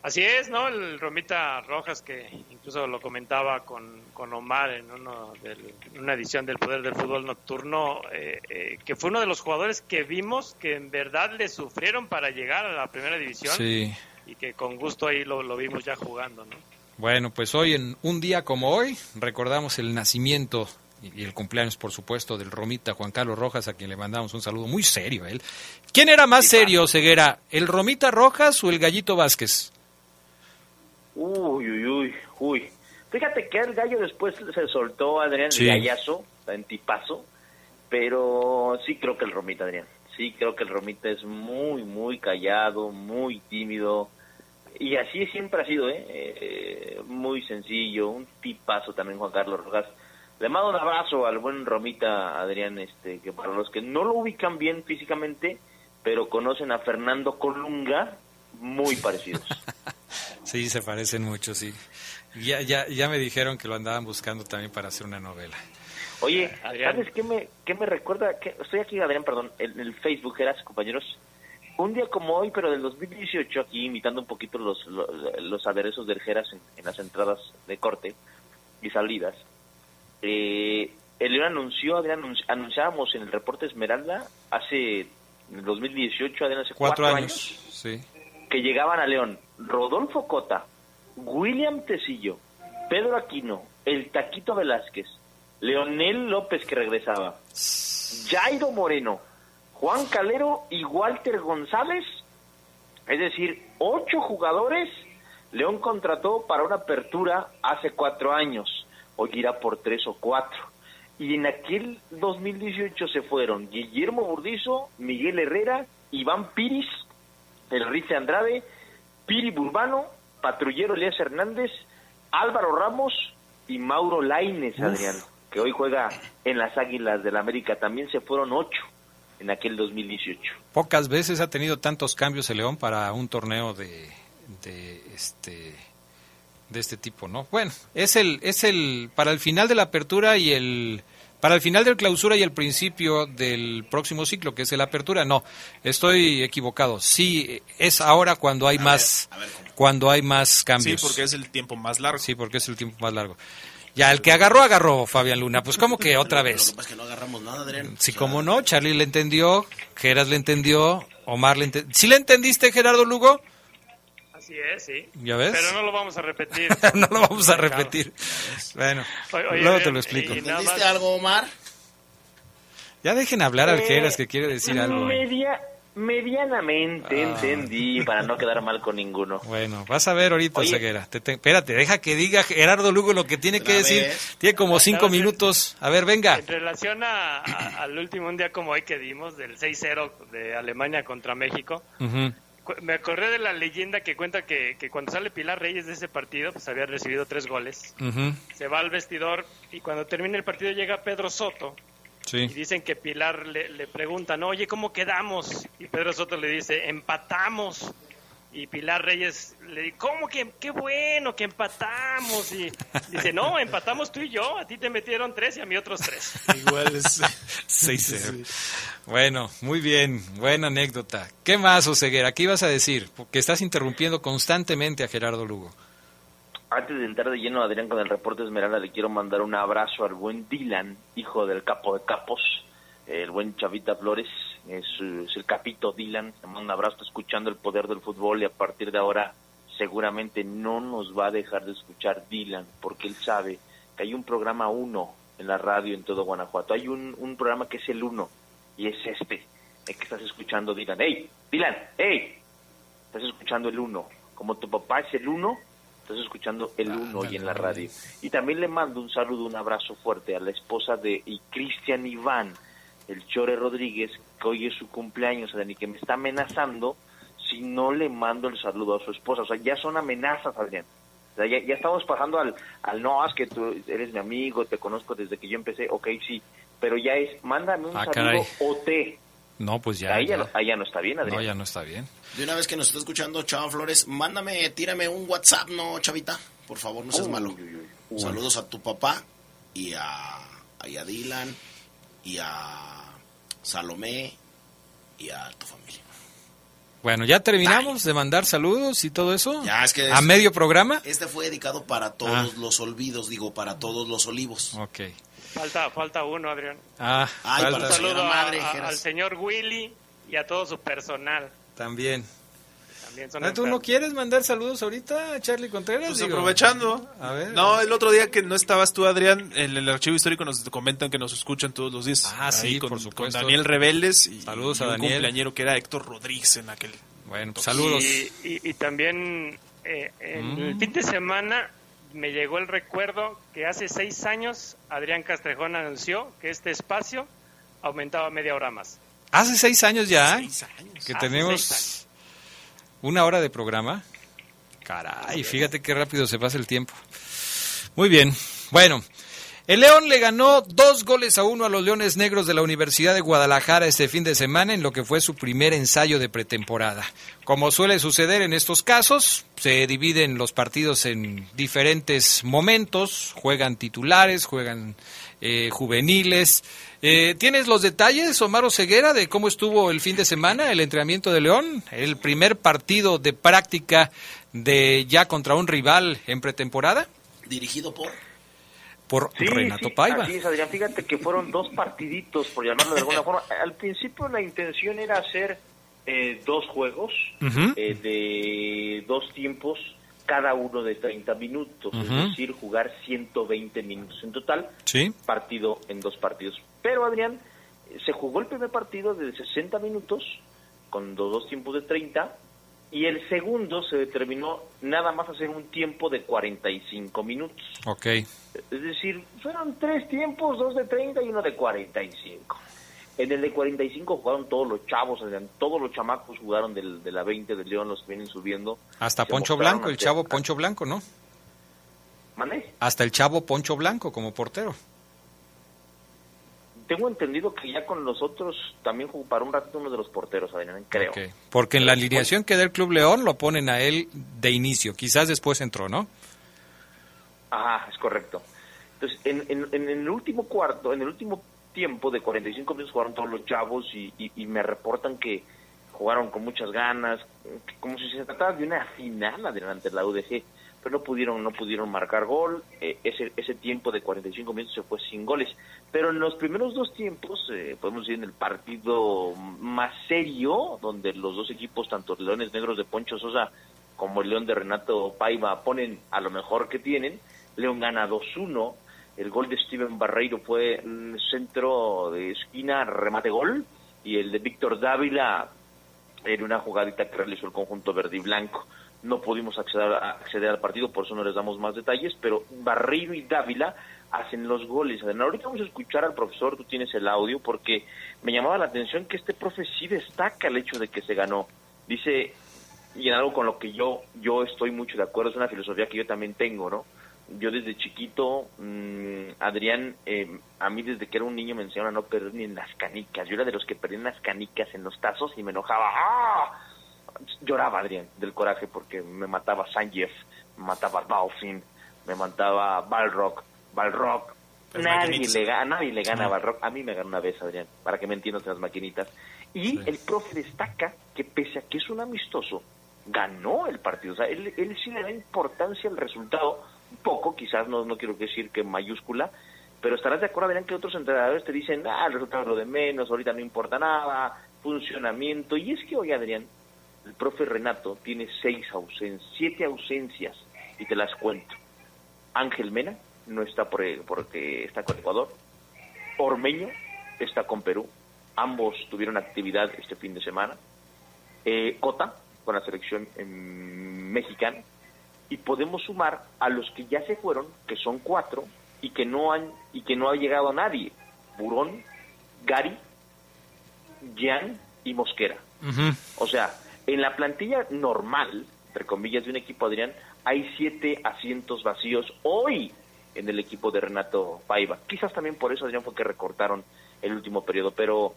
Así es, ¿no? El Romita Rojas, que incluso lo comentaba con, con Omar en uno del- una edición del Poder del Fútbol Nocturno, eh, eh, que fue uno de los jugadores que vimos que en verdad le sufrieron para llegar a la primera división Sí. y que con gusto ahí lo, lo vimos ya jugando, ¿no? Bueno, pues hoy, en un día como hoy, recordamos el nacimiento y el cumpleaños, por supuesto, del Romita Juan Carlos Rojas, a quien le mandamos un saludo muy serio a él. ¿Quién era más serio, Ceguera? ¿El Romita Rojas o el Gallito Vázquez? Uy, uy, uy, uy. Fíjate que el gallo después se soltó, Adrián, Sí. el gallazo, en tipazo, pero sí creo que el Romita, Adrián. Sí creo que el Romita es muy, muy callado, muy tímido. Y así siempre ha sido, ¿eh? Eh, Muy sencillo, un tipazo también Juan Carlos Rojas. Le mando un abrazo al buen Romita, Adrián, este, que para los que no lo ubican bien físicamente, pero conocen a Fernando Colunga, muy parecidos. <laughs> Sí, se parecen mucho, sí. Ya, ya, ya me dijeron que lo andaban buscando también para hacer una novela. Oye, Adrián. ¿sabes qué me, qué me recuerda? Que estoy aquí, Adrián, perdón, en el Facebook, eras compañeros. Un día como hoy, pero del 2018, aquí imitando un poquito los, los, los aderezos del Geras en, en las entradas de corte y salidas, eh, el León anunció, Adrián, anunci- anunciábamos en el reporte Esmeralda hace, en el 2018, Adrián, hace Cuatro, cuatro, años, años, sí. que llegaban a León Rodolfo Cota, William Tecillo, Pedro Aquino, el Taquito Velázquez, Leonel López que regresaba, Jairo Moreno, Juan Calero y Walter González, es decir, ocho jugadores León contrató para una apertura hace cuatro años, hoy irá por tres o cuatro. Y en aquel 2018 se fueron Guillermo Burdizo, Miguel Herrera, Iván Piris, el Rice Andrade, Piri Burbano, Patrullero Elías Hernández, Álvaro Ramos y Mauro Laines, Uf. Adrián, que hoy juega en las Águilas del América. También se fueron ocho en aquel 2018. Pocas veces ha tenido tantos cambios el León para un torneo de, de este de este tipo, ¿no? Bueno, es el es el para el final de la apertura y el para el final del clausura y el principio del próximo ciclo, que es el apertura, no, estoy equivocado. Sí, es ahora cuando hay más cuando hay más Sí, cambios. porque es el tiempo más largo. Sí, porque es el tiempo más largo. Ya, el que agarró, agarró, Fabián Luna. Pues como que otra Lo vez. que pasa es que no agarramos nada, Adrián. Sí, como no, Charlie le entendió, Geras le entendió, Omar le entendió. ¿Sí le entendiste, Gerardo Lugo? Así es, sí. ¿Ya ves? Pero no lo vamos a repetir. <laughs> no lo vamos a repetir. Bueno, Oye, oye, luego te lo explico. ¿Entendiste más- algo, Omar? Ya dejen hablar al Eh, Geras que quiere decir algo. Media, medianamente Ah. entendí, para no quedar mal con ninguno. Bueno, vas a ver ahorita, Oye. Ceguera. Te- te- espérate, deja que diga Gerardo Lugo lo que tiene que decir. vez. Tiene como cinco minutos. A ver, venga. En relación a- a- al último un día como hoy que dimos, del 6-0 de Alemania contra México, me acordé de la leyenda que cuenta que, que cuando sale Pilar Reyes de ese partido, pues había recibido tres goles. Se va al vestidor y cuando termina el partido llega Pedro Soto y dicen que Pilar le, le pregunta, ¿no? oye, ¿cómo quedamos? Y Pedro Soto le dice, empatamos. Y Pilar Reyes le dice, ¿cómo que qué bueno que empatamos? Y dice, no, empatamos tú y yo, a ti te metieron tres y a mí otros tres. <laughs> Igual es. <laughs> 6-0. Bueno, muy bien. Buena anécdota. ¿Qué más, Oseguera? ¿Qué ibas a decir? Porque estás interrumpiendo constantemente a Gerardo Lugo. Antes de entrar de lleno, Adrián, con el reporte Esmeralda, le quiero mandar un abrazo al buen Dylan, hijo del capo de capos, el buen Chavita Flores, es, el capito Dylan, le mando un abrazo, escuchando el poder del fútbol y a partir de ahora seguramente no nos va a dejar de escuchar Dylan, porque él sabe que hay un programa uno en la radio en todo Guanajuato, hay un, un programa que es el uno, y es este, el que estás escuchando Dylan. ¡Ey, Dylan! ¡Ey! Estás escuchando el uno. Como tu papá es el uno, estás escuchando el 1 hoy en la radio. Y también le mando un saludo, un abrazo fuerte a la esposa de y Cristian Iván, el Chore Rodríguez, que hoy es su cumpleaños, Adrián, y que me está amenazando si no le mando el saludo a su esposa. O sea, ya son amenazas, Adrián. O sea, ya, ya estamos pasando al, al no, es que tú eres mi amigo, te conozco desde que yo empecé, ok, sí, pero ya es, mándame un Ah, saludo caray. o te. No, pues ya. ahí, ya, ya. no- ahí ya no está bien, Adrián. No, ya no está bien. De una vez que nos está escuchando, Chava Flores, mándame, tírame un WhatsApp, ¿no, Chavita? Por favor, no seas Uy, malo. uy, uy, uy. Saludos a tu papá y a, y a Dylan y a Salomé y a tu familia. Bueno, ya terminamos de mandar saludos y todo eso. Ya, es que a es- medio programa. Este fue dedicado para todos Ah. los olvidos, digo, para todos los olivos. Ok. Falta, falta uno, Adrián. Ah, Ay, falta Un saludo a- madre, a- al señor Willy y a todo su personal. también. También son Ah, ¿Tú no quieres mandar saludos ahorita, Charlie Contreras? Pues Digo, aprovechando. A ver. No, el otro día que no estabas tú, Adrián, en el archivo histórico nos comentan que nos escuchan todos los días. Ah, sí, con, por supuesto. con Daniel Rebeles y, Saludos y a un Daniel. cumpleañero que era Héctor Rodríguez en aquel. Bueno, pues, saludos. Y, y- y también eh, en Mm. el fin de semana me llegó el recuerdo que hace seis años Adrián Castrejón anunció que este espacio aumentaba media hora más. Hace seis años ya Seis años. que Hace tenemos una hora de programa. Caray, fíjate qué rápido se pasa el tiempo. Muy bien. Bueno, el León le ganó dos goles a uno a los Leones Negros de la Universidad de Guadalajara este fin de semana en lo que fue su primer ensayo de pretemporada. Como suele suceder en estos casos, se dividen los partidos en diferentes momentos, juegan titulares, juegan eh, juveniles. Eh, ¿Tienes los detalles, Omar Ceguera, de cómo estuvo el fin de semana el entrenamiento de León? El primer partido de práctica de ya contra un rival en pretemporada Dirigido por... por Sí, Renato sí, Paiva. Así es, Adrián. Fíjate que fueron dos partiditos, por llamarlo de alguna forma. Al principio la intención era hacer eh, dos juegos eh, de dos tiempos, cada uno de 30 minutos, es decir, jugar 120 minutos en total, Sí. partido en dos partidos. Pero, Adrián, eh, se jugó el primer partido de 60 minutos, con los dos tiempos de 30, y el segundo se determinó nada más hacer un tiempo de 45 minutos. Ok. Es decir, fueron tres tiempos, dos de 30 y uno de 45. En el de 45 jugaron todos los chavos, todos los chamacos jugaron del, de la 20 de León, los que vienen subiendo. Hasta Poncho Blanco, el chavo Poncho Blanco, ¿no? ¿Mande? Hasta el chavo Poncho Blanco como portero. Tengo entendido que ya con los otros también jugó para un ratito uno de los porteros, Adrián, creo. Ok. Porque en la alineación que da el Club León lo ponen a él de inicio. Quizás después entró, ¿no? Ajá, es correcto. Entonces, en, en- en el último cuarto, en el último tiempo de 45 minutos jugaron todos los chavos y, y- y me reportan que jugaron con muchas ganas, como si se tratara de una final adelante de la UDG, pero no pudieron, no pudieron marcar gol. eh, ese, ese tiempo de 45 minutos se fue sin goles. Pero en los primeros dos tiempos, eh, podemos decir en el partido más serio, donde los dos equipos, tanto Leones Negros de Poncho Sosa como el León de Renato Paiva, ponen a lo mejor que tienen. León gana 2-1. El gol de Steven Barreiro fue un centro de esquina, remate gol. Y el de Víctor Dávila en una jugadita que realizó el conjunto verde y blanco. No pudimos acceder, al partido, por eso no les damos más detalles, pero Barreiro y Dávila hacen los goles. Ahorita vamos a escuchar al profesor, tú tienes el audio, porque me llamaba la atención que este profe sí destaca el hecho de que se ganó. Dice, y en algo con lo que yo, yo estoy mucho de acuerdo, es una filosofía que yo también tengo, ¿no? Yo desde chiquito, mm, Adrián, eh, a mí desde que era un niño me enseñaron a no perder ni en las canicas. Yo era de los que perdían las canicas en los tazos y me enojaba. ¡Ah! Lloraba, Adrián, del coraje porque me mataba Sanjeev, me mataba Balfin, me mataba Balrock, Balrock. Las Nadie maquinitas. le, gana, nadie le gana a. Balrock. A mí me ganó una vez, Adrián, para que me entiendas en las maquinitas. Y el profe destaca que pese a que es un amistoso, ganó el partido. O sea, él, él sí le da importancia al resultado, un poco, quizás no, no quiero decir que mayúscula, pero estarás de acuerdo, verán que otros entrenadores te dicen, ah, el resultado es lo de menos, ahorita no importa nada, funcionamiento. Y es que hoy, Adrián, el profe Renato tiene seis ausencias, siete ausencias, y te las cuento. Ángel Mena no está por, porque está con Ecuador. Ormeño está con Perú. Ambos tuvieron actividad este fin de semana. Eh, Cota con la selección em, mexicana. y podemos sumar a los que ya se fueron, que son cuatro, y que no han y que no ha llegado nadie. Burón, Gary, Jan y Mosquera. O sea, en la plantilla normal, entre comillas, de un equipo, Adrián, hay siete asientos vacíos hoy en el equipo de Renato Paiva. Quizás también por eso, Adrián, fue que recortaron el último periodo, pero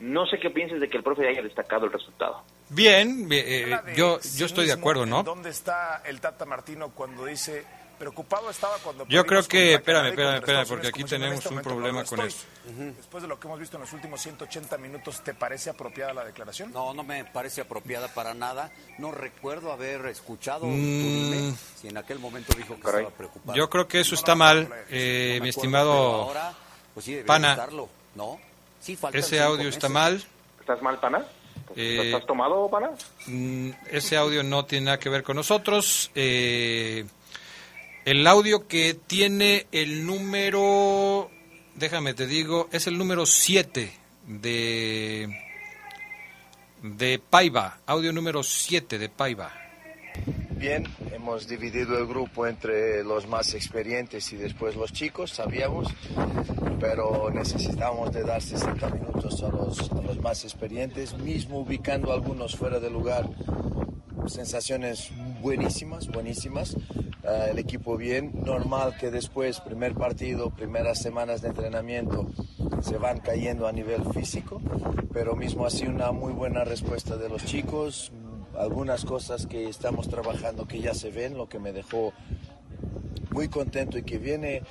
no sé qué pienses de que el profe haya destacado el resultado. Bien, eh, yo, yo estoy de acuerdo, ¿no? ¿Dónde está el Tata Martino cuando dice preocupado estaba cuando yo creo que espérame espérame espérame porque aquí tenemos un problema con esto después de lo que hemos visto en los últimos 180 minutos te parece apropiada la declaración no no me parece apropiada para nada no recuerdo haber escuchado mm. si en aquel momento dijo que estaba preocupado yo creo que eso está mal eh, mi estimado pues sí, pana estarlo, no sí, ese audio está mal estás mal pana eh, ¿Estás tomado, pana? Mm, ese audio no tiene nada que ver con nosotros. Eh, el audio que tiene el número, déjame te digo, es el número 7 de, de Paiva, audio número 7 de Paiva. Bien, hemos dividido el grupo entre los más experientes y después los chicos, sabíamos, pero necesitábamos de dar 60 minutos a los, a los más experientes, mismo ubicando algunos fuera de lugar sensaciones buenísimas, buenísimas. Ah, el equipo bien, normal que después, primer partido, primeras semanas de entrenamiento, se van cayendo a nivel físico, pero mismo así una muy buena respuesta de los chicos, algunas cosas que estamos trabajando que ya se ven, lo que me dejó muy contento y que viene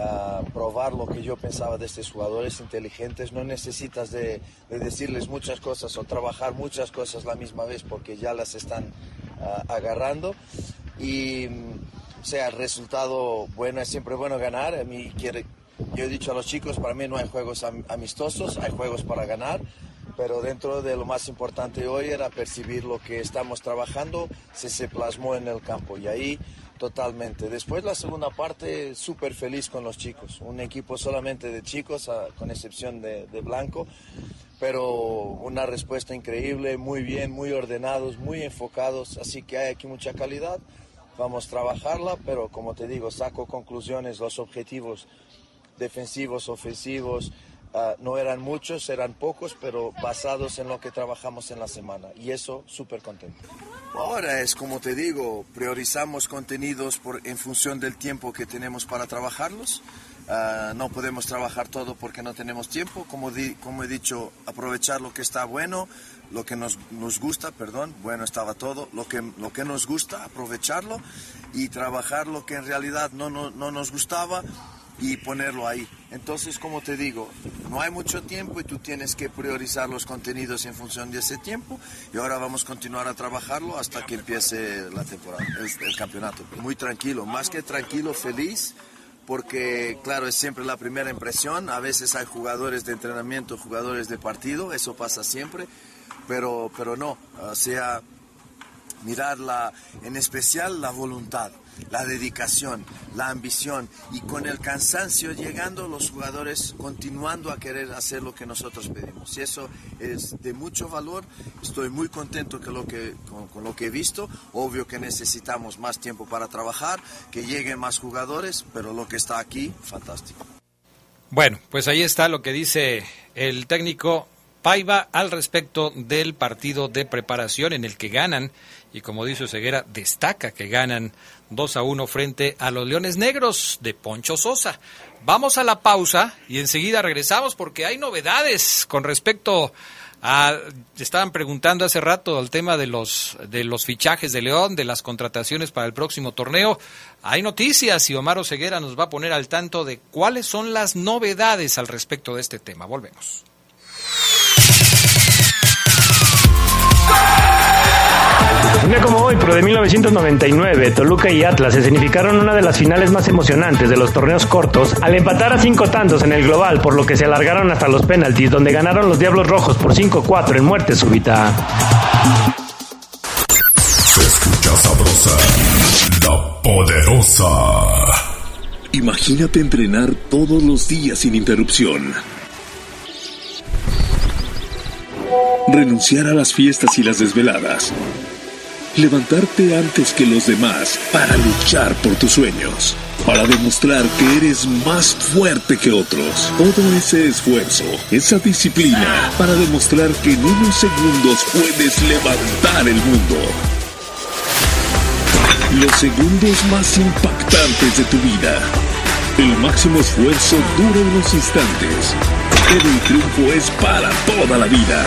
a probar lo que yo pensaba de estos jugadores inteligentes. No necesitas de, decirles muchas cosas o trabajar muchas cosas la misma vez porque ya las están ah, agarrando. Y o sea, resultado bueno es siempre bueno ganar. A mí quiere, yo he dicho a los chicos, para mí no hay juegos amistosos, hay juegos para ganar pero dentro de lo más importante hoy era percibir lo que estamos trabajando, se, se plasmó en el campo y ahí Totalmente. Después la segunda parte, súper feliz con los chicos. Un equipo solamente de chicos, con excepción de, Blanco, pero una respuesta increíble, muy bien, muy ordenados, muy enfocados. Así que hay aquí mucha calidad. Vamos a trabajarla, pero como te digo, saco conclusiones, los objetivos defensivos, ofensivos, Ah, no eran muchos, eran pocos, pero basados en lo que trabajamos en la semana. Y eso súper contento. Ahora es como te digo, priorizamos contenidos por, en función del tiempo que tenemos para trabajarlos. Ah, no podemos trabajar todo porque no tenemos tiempo. Como, como he dicho, aprovechar lo que está bueno, lo que nos, nos, gusta, perdón, bueno estaba todo, lo que, lo que nos gusta, aprovecharlo y trabajar lo que en realidad no, no, no nos gustaba y ponerlo ahí. Entonces, como te digo, no hay mucho tiempo y tú tienes que priorizar los contenidos en función de ese tiempo y ahora vamos a continuar a trabajarlo hasta que empiece la temporada, el, campeonato. Muy tranquilo, más que tranquilo, feliz porque claro, es siempre la primera impresión, a veces hay jugadores de entrenamiento, jugadores de partido, eso pasa siempre, pero, pero no, o sea, mirar en especial la voluntad la dedicación, la ambición y con el cansancio llegando los jugadores continuando a querer hacer lo que nosotros pedimos. Y eso es de mucho valor. Estoy muy contento con, lo que, con, lo que he visto. Obvio que necesitamos más tiempo para trabajar, que lleguen más jugadores, pero lo que está aquí, fantástico. Bueno, pues ahí está lo que dice el técnico Paiva al respecto del partido de preparación en el que ganan y como dice Ceguera, destaca que ganan 2 a 1 frente a los Leones Negros de Poncho Sosa. Vamos a la pausa y enseguida regresamos porque hay novedades con respecto a estaban preguntando hace rato al tema de los de los fichajes de León, de las contrataciones para el próximo torneo. Hay noticias y Omar Ceguera nos va a poner al tanto de cuáles son las novedades al respecto de este tema. Volvemos. Un día como hoy, pero de 1999, Toluca y Atlas escenificaron una de las finales más emocionantes de los torneos cortos al empatar a cinco tantos en el global, por lo que se alargaron hasta los penaltis, donde ganaron los Diablos Rojos por 5-4 en muerte súbita. Se escucha sabrosa, la poderosa. Imagínate entrenar todos los días sin interrupción. Renunciar a las fiestas y las desveladas levantarte antes que los demás para luchar por tus sueños, para demostrar que eres más fuerte que otros. Todo ese esfuerzo, esa disciplina, para demostrar que en unos segundos puedes levantar el mundo. Los segundos más impactantes de tu vida. El máximo esfuerzo dura unos instantes, pero el triunfo es para toda la vida.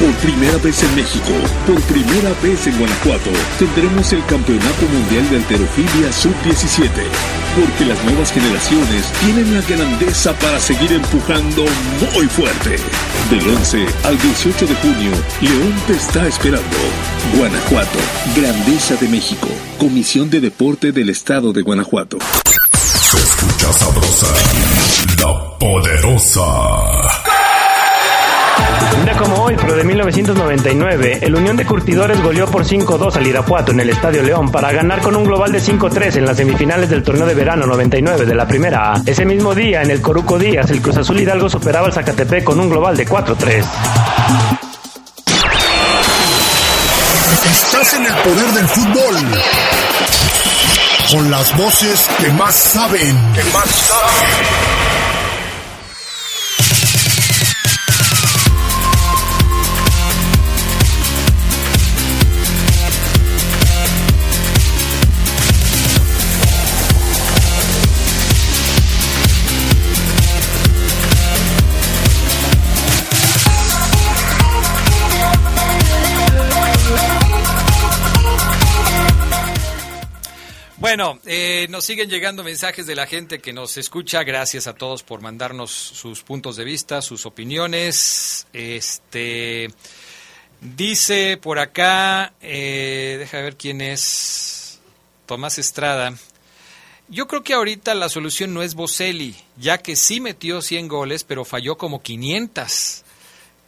Por primera vez en México, por primera vez en Guanajuato, tendremos el Campeonato Mundial de Alterofilia Sub-17. Porque las nuevas generaciones tienen la grandeza para seguir empujando muy fuerte. Del 11 al 18 de junio, León te está esperando. Guanajuato, Grandeza de México, Comisión de Deporte del Estado de Guanajuato. Se escucha sabrosa, la poderosa. Un día como hoy, pero de 1999, el Unión de Curtidores goleó por 5-2 al Irapuato en el Estadio León para ganar con un global de 5-3 en las semifinales del torneo de verano 99 de la Primera A. Ese mismo día, en el Coruco Díaz, el Cruz Azul Hidalgo superaba al Zacatepec con un global de 4-3. Estás en el poder del fútbol. Con las voces que más saben. Que más saben. Bueno, eh, nos siguen llegando mensajes de la gente que nos escucha. Gracias a todos por mandarnos sus puntos de vista, sus opiniones. Este dice por acá, eh, deja ver quién es Tomás Estrada. Yo creo que ahorita la solución no es Boselli, ya que sí metió 100 goles, pero falló como 500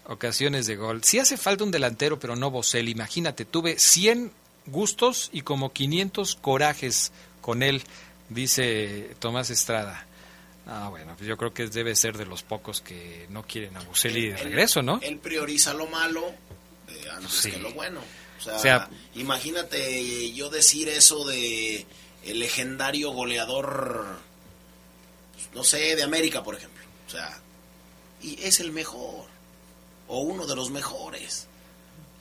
ocasiones de gol. Sí hace falta un delantero, pero no Boselli. Imagínate, tuve 100 gustos y como 500 corajes con él, dice Tomás Estrada. Ah, bueno, pues yo creo que debe ser de los pocos que no quieren a Buseli de regreso, ¿no? Él prioriza lo malo eh, antes que lo bueno. O sea, imagínate yo decir eso de el legendario goleador, pues, no sé, de América, por ejemplo. O sea, y es el mejor, o uno de los mejores.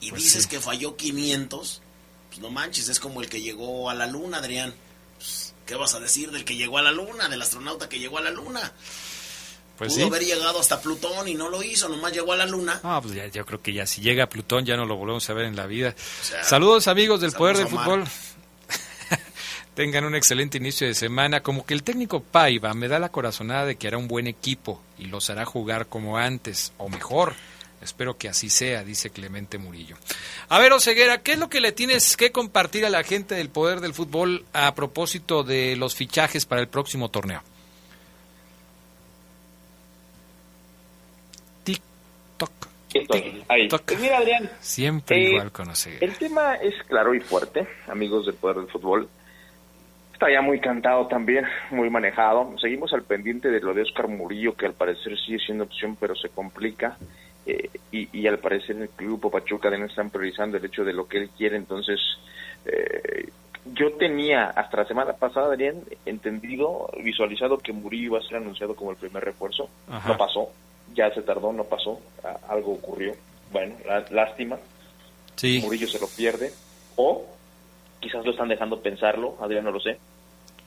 Y Pues dices sí. que falló 500, pues no manches, es como el que llegó a la luna, Adrián. Pues, ¿Qué vas a decir del que llegó a la luna, del astronauta que llegó a la luna? Pues Pudo sí. haber llegado hasta Plutón y no lo hizo, nomás llegó a la luna. Ah, pues ya, yo creo que ya si llega a Plutón ya no lo volvemos a ver en la vida. Saludos amigos del Poder del. Fútbol. <laughs> Tengan un excelente inicio de semana. Como que el técnico Paiva me da la corazonada de que hará un buen equipo y los hará jugar como antes o mejor. Espero que así sea, dice Clemente Murillo. A ver, Oseguera, ¿qué es lo que le tienes que compartir a la gente del Poder del Fútbol a propósito de los fichajes para el próximo torneo? Estoy ahí. Pues mira, Adrián, Siempre Eh, igual con Oseguera. el tema es claro y fuerte, amigos del Poder del Fútbol. Está ya muy cantado también, muy manejado. Seguimos al pendiente de lo de Oscar Murillo, que al parecer sigue siendo opción, pero se complica. Eh, y, y al parecer el Grupo Pachuca también están priorizando el hecho de lo que él quiere. Entonces, eh, yo tenía hasta la semana pasada, Adrián, entendido, visualizado que Murillo iba a ser anunciado como el primer refuerzo. Ajá. No pasó, ya se tardó, no pasó, algo ocurrió. Bueno, lá- lástima. Sí. Murillo se lo pierde. O quizás lo están dejando pensarlo, Adrián no lo sé.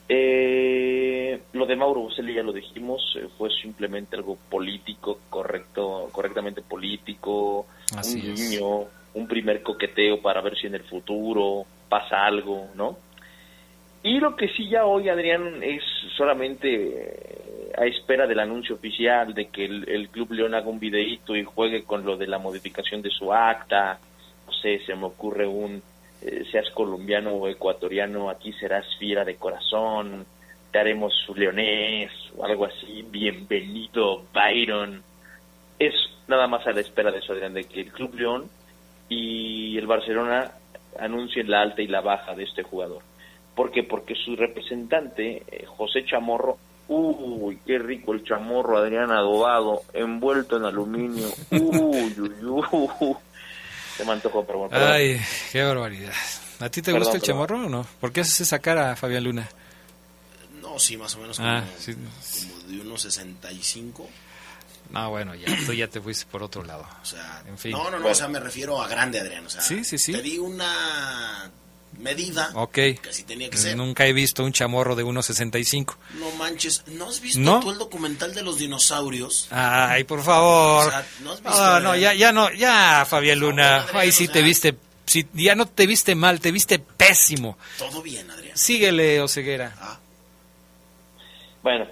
Eh, lo de Mauro Boselli ya lo dijimos, eh, fue simplemente algo político, correcto, correctamente político, Así un guiño, un primer coqueteo para ver si en el futuro pasa algo, ¿no? Y lo que sí ya hoy, Adrián, es solamente eh, a espera del anuncio oficial de que el, el Club León haga un videíto y juegue con lo de la modificación de su acta. No sé, se me ocurre un, eh, seas colombiano o ecuatoriano, aquí serás fiera de corazón, te haremos su leonés o algo así. Bienvenido, Byron. Es nada más a la espera de eso, Adrián, de que el Club León y el Barcelona anuncien la alta y la baja de este jugador. ¿Por qué? Porque su representante, eh, José Chamorro, uy, qué rico el chamorro, Adrián adobado, envuelto en aluminio, uy, uy, uy, se me antojó, pero bueno. Ay, qué barbaridad. ¿A ti te Perdón, gusta el perdón. chamorro o no? ¿Por qué haces esa cara, Fabián Luna? No, sí, más o menos como, Ah, sí. como de unos 65. No, bueno, ya, tú ya te fuiste por otro lado. O sea, En fin. no, no, no, o sea, me refiero a grande, Adrián. O sea, Sí, sí, sí. te di una medida Ok. que así tenía que ser. Nunca he visto un chamorro de 1.65. No manches, ¿no has visto ¿No? tú el documental de los dinosaurios? Ay, por favor. O sea, ¿no has visto, No, no, ya, ya no, ya, Fabián Luna. Adrián, Ahí o sí sea- te viste, sí, ya no te viste mal, te viste pésimo. Todo bien, Adrián. Síguele, Oseguera. Bueno,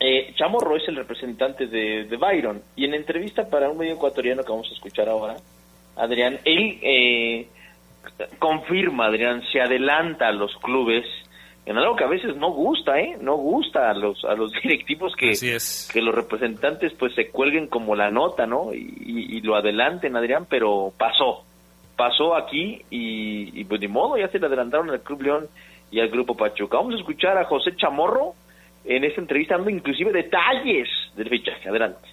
eh, Chamorro es el representante de, de Byron y en entrevista para un medio ecuatoriano que vamos a escuchar ahora, Adrián, él eh, confirma, Adrián, se adelanta a los clubes en algo que a veces no gusta, ¿eh? No gusta a los a los <laughs> directivos que, que los representantes pues se cuelguen como la nota, ¿no? Y, y- y lo adelanten, Adrián, pero pasó, pasó aquí y, y pues ni modo, ya se le adelantaron al Club León y al Grupo Pachuca. Vamos a escuchar a José Chamorro en esta entrevista dando inclusive detalles del fichaje. Adelante.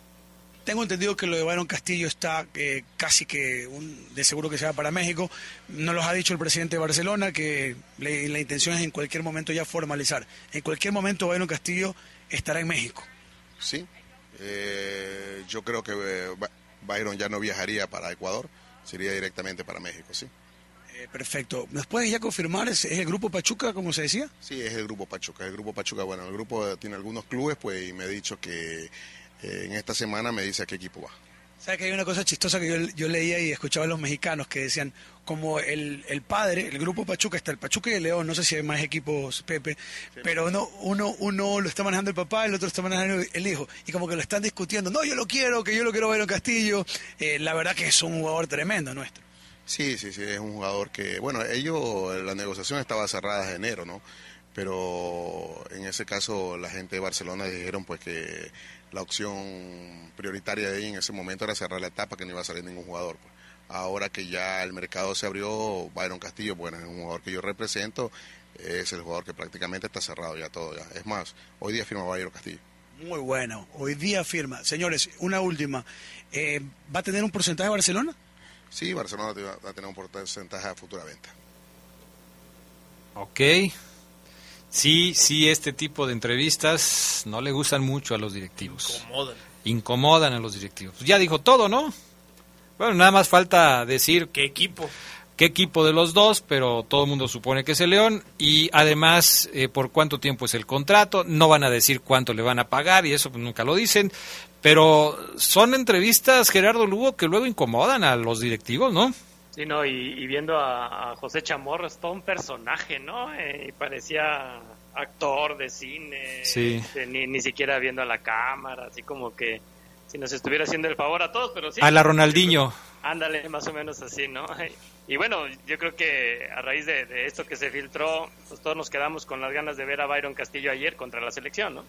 Tengo entendido que lo de Byron Castillo está eh, casi que un- de seguro que se va para México. Nos los ha dicho el presidente de Barcelona que le- la intención es en cualquier momento ya formalizar. En cualquier momento Byron Castillo estará en México. Sí, eh, yo creo que eh, Byron ya no viajaría para Ecuador, sería directamente para México, sí. Eh, perfecto. ¿Nos puedes ya confirmar? ¿Es, el grupo Pachuca, como se decía? Sí, es el grupo Pachuca. El grupo Pachuca, bueno, el grupo tiene algunos clubes, pues, y me ha dicho que eh, en esta semana me dice a qué equipo va. ¿Sabes que hay una cosa chistosa que yo, yo leía y escuchaba a los mexicanos que decían, como el, el padre, el grupo Pachuca, está el Pachuca y el León, no sé si hay más equipos, Pepe, pero uno, uno, uno lo está manejando el papá, el otro está manejando el hijo, y como que lo están discutiendo, no, yo lo quiero, que yo lo quiero ver en Castillo, Eh, la verdad que es un jugador tremendo nuestro. Sí, sí, sí, es un jugador que, bueno, ellos, la negociación estaba cerrada en enero, ¿no? Pero en ese caso la gente de Barcelona dijeron pues que la opción prioritaria de ahí en ese momento era cerrar la etapa, que no iba a salir ningún jugador. pues. Ahora que ya el mercado se abrió, Byron Castillo, bueno, es un jugador que yo represento, es el jugador que prácticamente está cerrado ya todo. ya. Es más, hoy día firma Byron Castillo. Muy bueno, hoy día firma. Señores, una última, Eh, ¿va a tener un porcentaje Barcelona? Sí, Barcelona va a tener un porcentaje de futura venta. Ok. Sí, sí, este tipo de entrevistas no le gustan mucho a los directivos. Incomodan. Incomodan a los directivos. Ya dijo todo, ¿no? Bueno, nada más falta decir ¿Qué equipo? Qué equipo de los dos, pero todo el mundo supone que es el León y además eh, por cuánto tiempo es el contrato, no van a decir cuánto le van a pagar y eso pues, nunca lo dicen, pero son entrevistas, Gerardo Lugo, que luego incomodan a los directivos, ¿no? Sí, no, y, y viendo a, a José Chamorro es todo un personaje, ¿no? Eh, y parecía actor de cine, Sí. este, ni, ni siquiera viendo a la cámara, así como que si nos estuviera haciendo el favor a todos, pero sí. A la Ronaldinho. Ándale, más o menos así, ¿no? <laughs> Y bueno, yo creo que a raíz de, de esto que se filtró, pues todos nos quedamos con las ganas de ver a Byron Castillo ayer contra la selección, ¿no?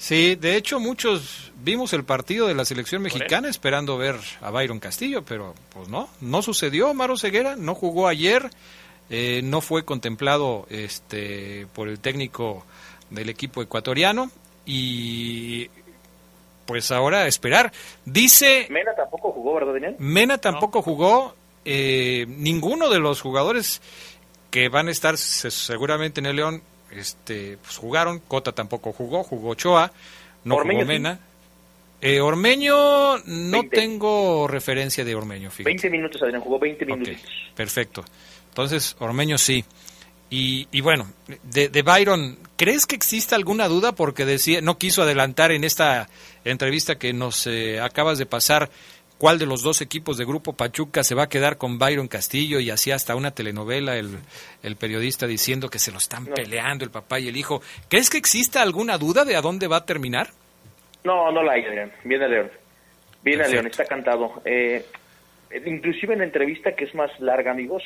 Sí, de hecho muchos vimos el partido de la selección mexicana esperando ver a Byron Castillo, pero pues no, no sucedió. Maro Ceguera no jugó ayer, eh, no fue contemplado este por el técnico del equipo ecuatoriano y pues ahora a esperar. Dice Mena tampoco jugó, ¿verdad, Daniel? Mena tampoco jugó, eh, ninguno de los jugadores que van a estar se- seguramente en el León este, pues jugaron, Cota tampoco jugó, jugó Ochoa, no Ormeño jugó sí. Mena. Eh, Ormeño, no 20. tengo referencia de Ormeño, fíjate. 20 minutos, Adrián, jugó 20 minutos. Perfecto. Entonces, Ormeño sí. Y, y bueno, de, de Byron, ¿crees que exista alguna duda? Porque decía, no quiso adelantar en esta entrevista que nos eh, acabas de pasar cuál de los dos equipos de Grupo Pachuca se va a quedar con Byron Castillo y así hasta una telenovela el, el periodista diciendo que se lo están No. peleando el papá y el hijo. ¿Crees que exista alguna duda de a dónde va a terminar? No, no la hay, Adrián. Viene León. Viene. León, está cantado. Eh, inclusive en la entrevista que es más larga, amigos,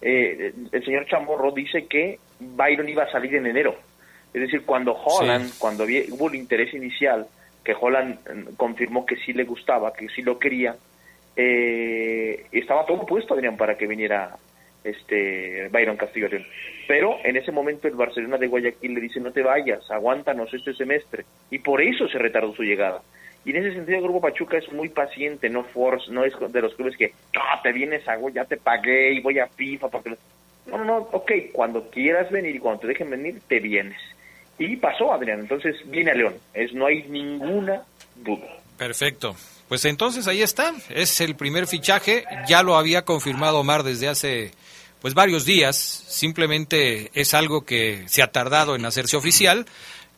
eh, el señor Chamorro dice que Byron iba a salir en enero. Es decir, cuando Holland, Sí. cuando hubo el interés inicial, que Holland eh, confirmó que sí le gustaba, que sí lo quería, eh, estaba todo puesto, Adrián, para que viniera este Byron Castillo. Pero en ese momento el Barcelona de Guayaquil le dice, no te vayas, aguántanos este semestre. Y por eso se retardó su llegada. Y en ese sentido el Grupo Pachuca es muy paciente, no force, no es de los clubes que, no, te vienes a, ya te pagué y voy a FIFA. Porque... No, no, no, ok, cuando quieras venir y cuando te dejen venir, te vienes. Y pasó, Adrián, entonces viene a León, es, no hay ninguna duda. Perfecto. Pues entonces ahí está, es el primer fichaje, ya lo había confirmado Omar desde hace pues varios días, simplemente es algo que se ha tardado en hacerse oficial.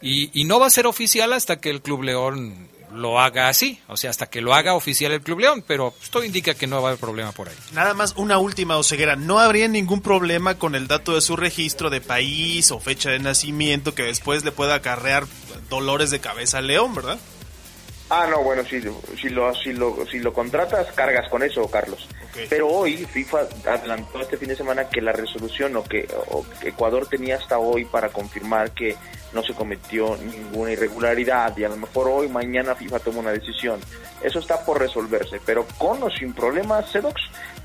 Y, y no va a ser oficial hasta que el Club León lo haga así, o sea, hasta que lo haga oficial el Club León, pero esto indica que no va a haber problema por ahí. Nada más una última, Oseguera. No habría ningún problema con el dato de su registro de país o fecha de nacimiento que después le pueda acarrear dolores de cabeza al León, ¿verdad? Ah, no, bueno, si, si, lo, si, lo, si lo contratas, cargas con eso, Carlos. Pero hoy FIFA adelantó este fin de semana que la resolución o que, o que Ecuador tenía hasta hoy para confirmar que no se cometió ninguna irregularidad y a lo mejor hoy, mañana FIFA toma una decisión. Eso está por resolverse, pero con o sin problemas, Sedox,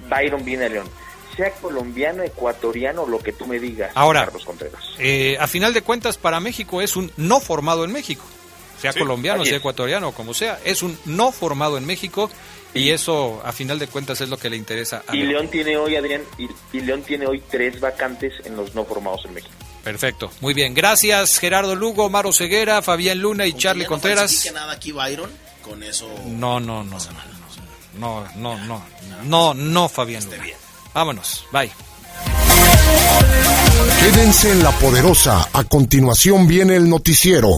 Byron viene a León. Sea colombiano, ecuatoriano, lo que tú me digas, Ahora, Carlos Contreras. Eh, a final de cuentas, para México es un no formado en México. Sea Sí, colombiano, sea ecuatoriano, como sea. Es un no formado en México y eso, a final de cuentas, es lo que le interesa a Y León. León tiene hoy, Adrián, y, y León tiene hoy tres vacantes en los no formados en México. Perfecto, muy bien. Gracias, Gerardo Lugo, Maro Ceguera, Fabián Luna y Charlie Ya no Contreras. falsifique nada aquí Byron, con eso... No, no, no. No, no, no. No, no, Fabián Luna. Vámonos, bye. Quédense en la poderosa. A continuación viene el noticiero.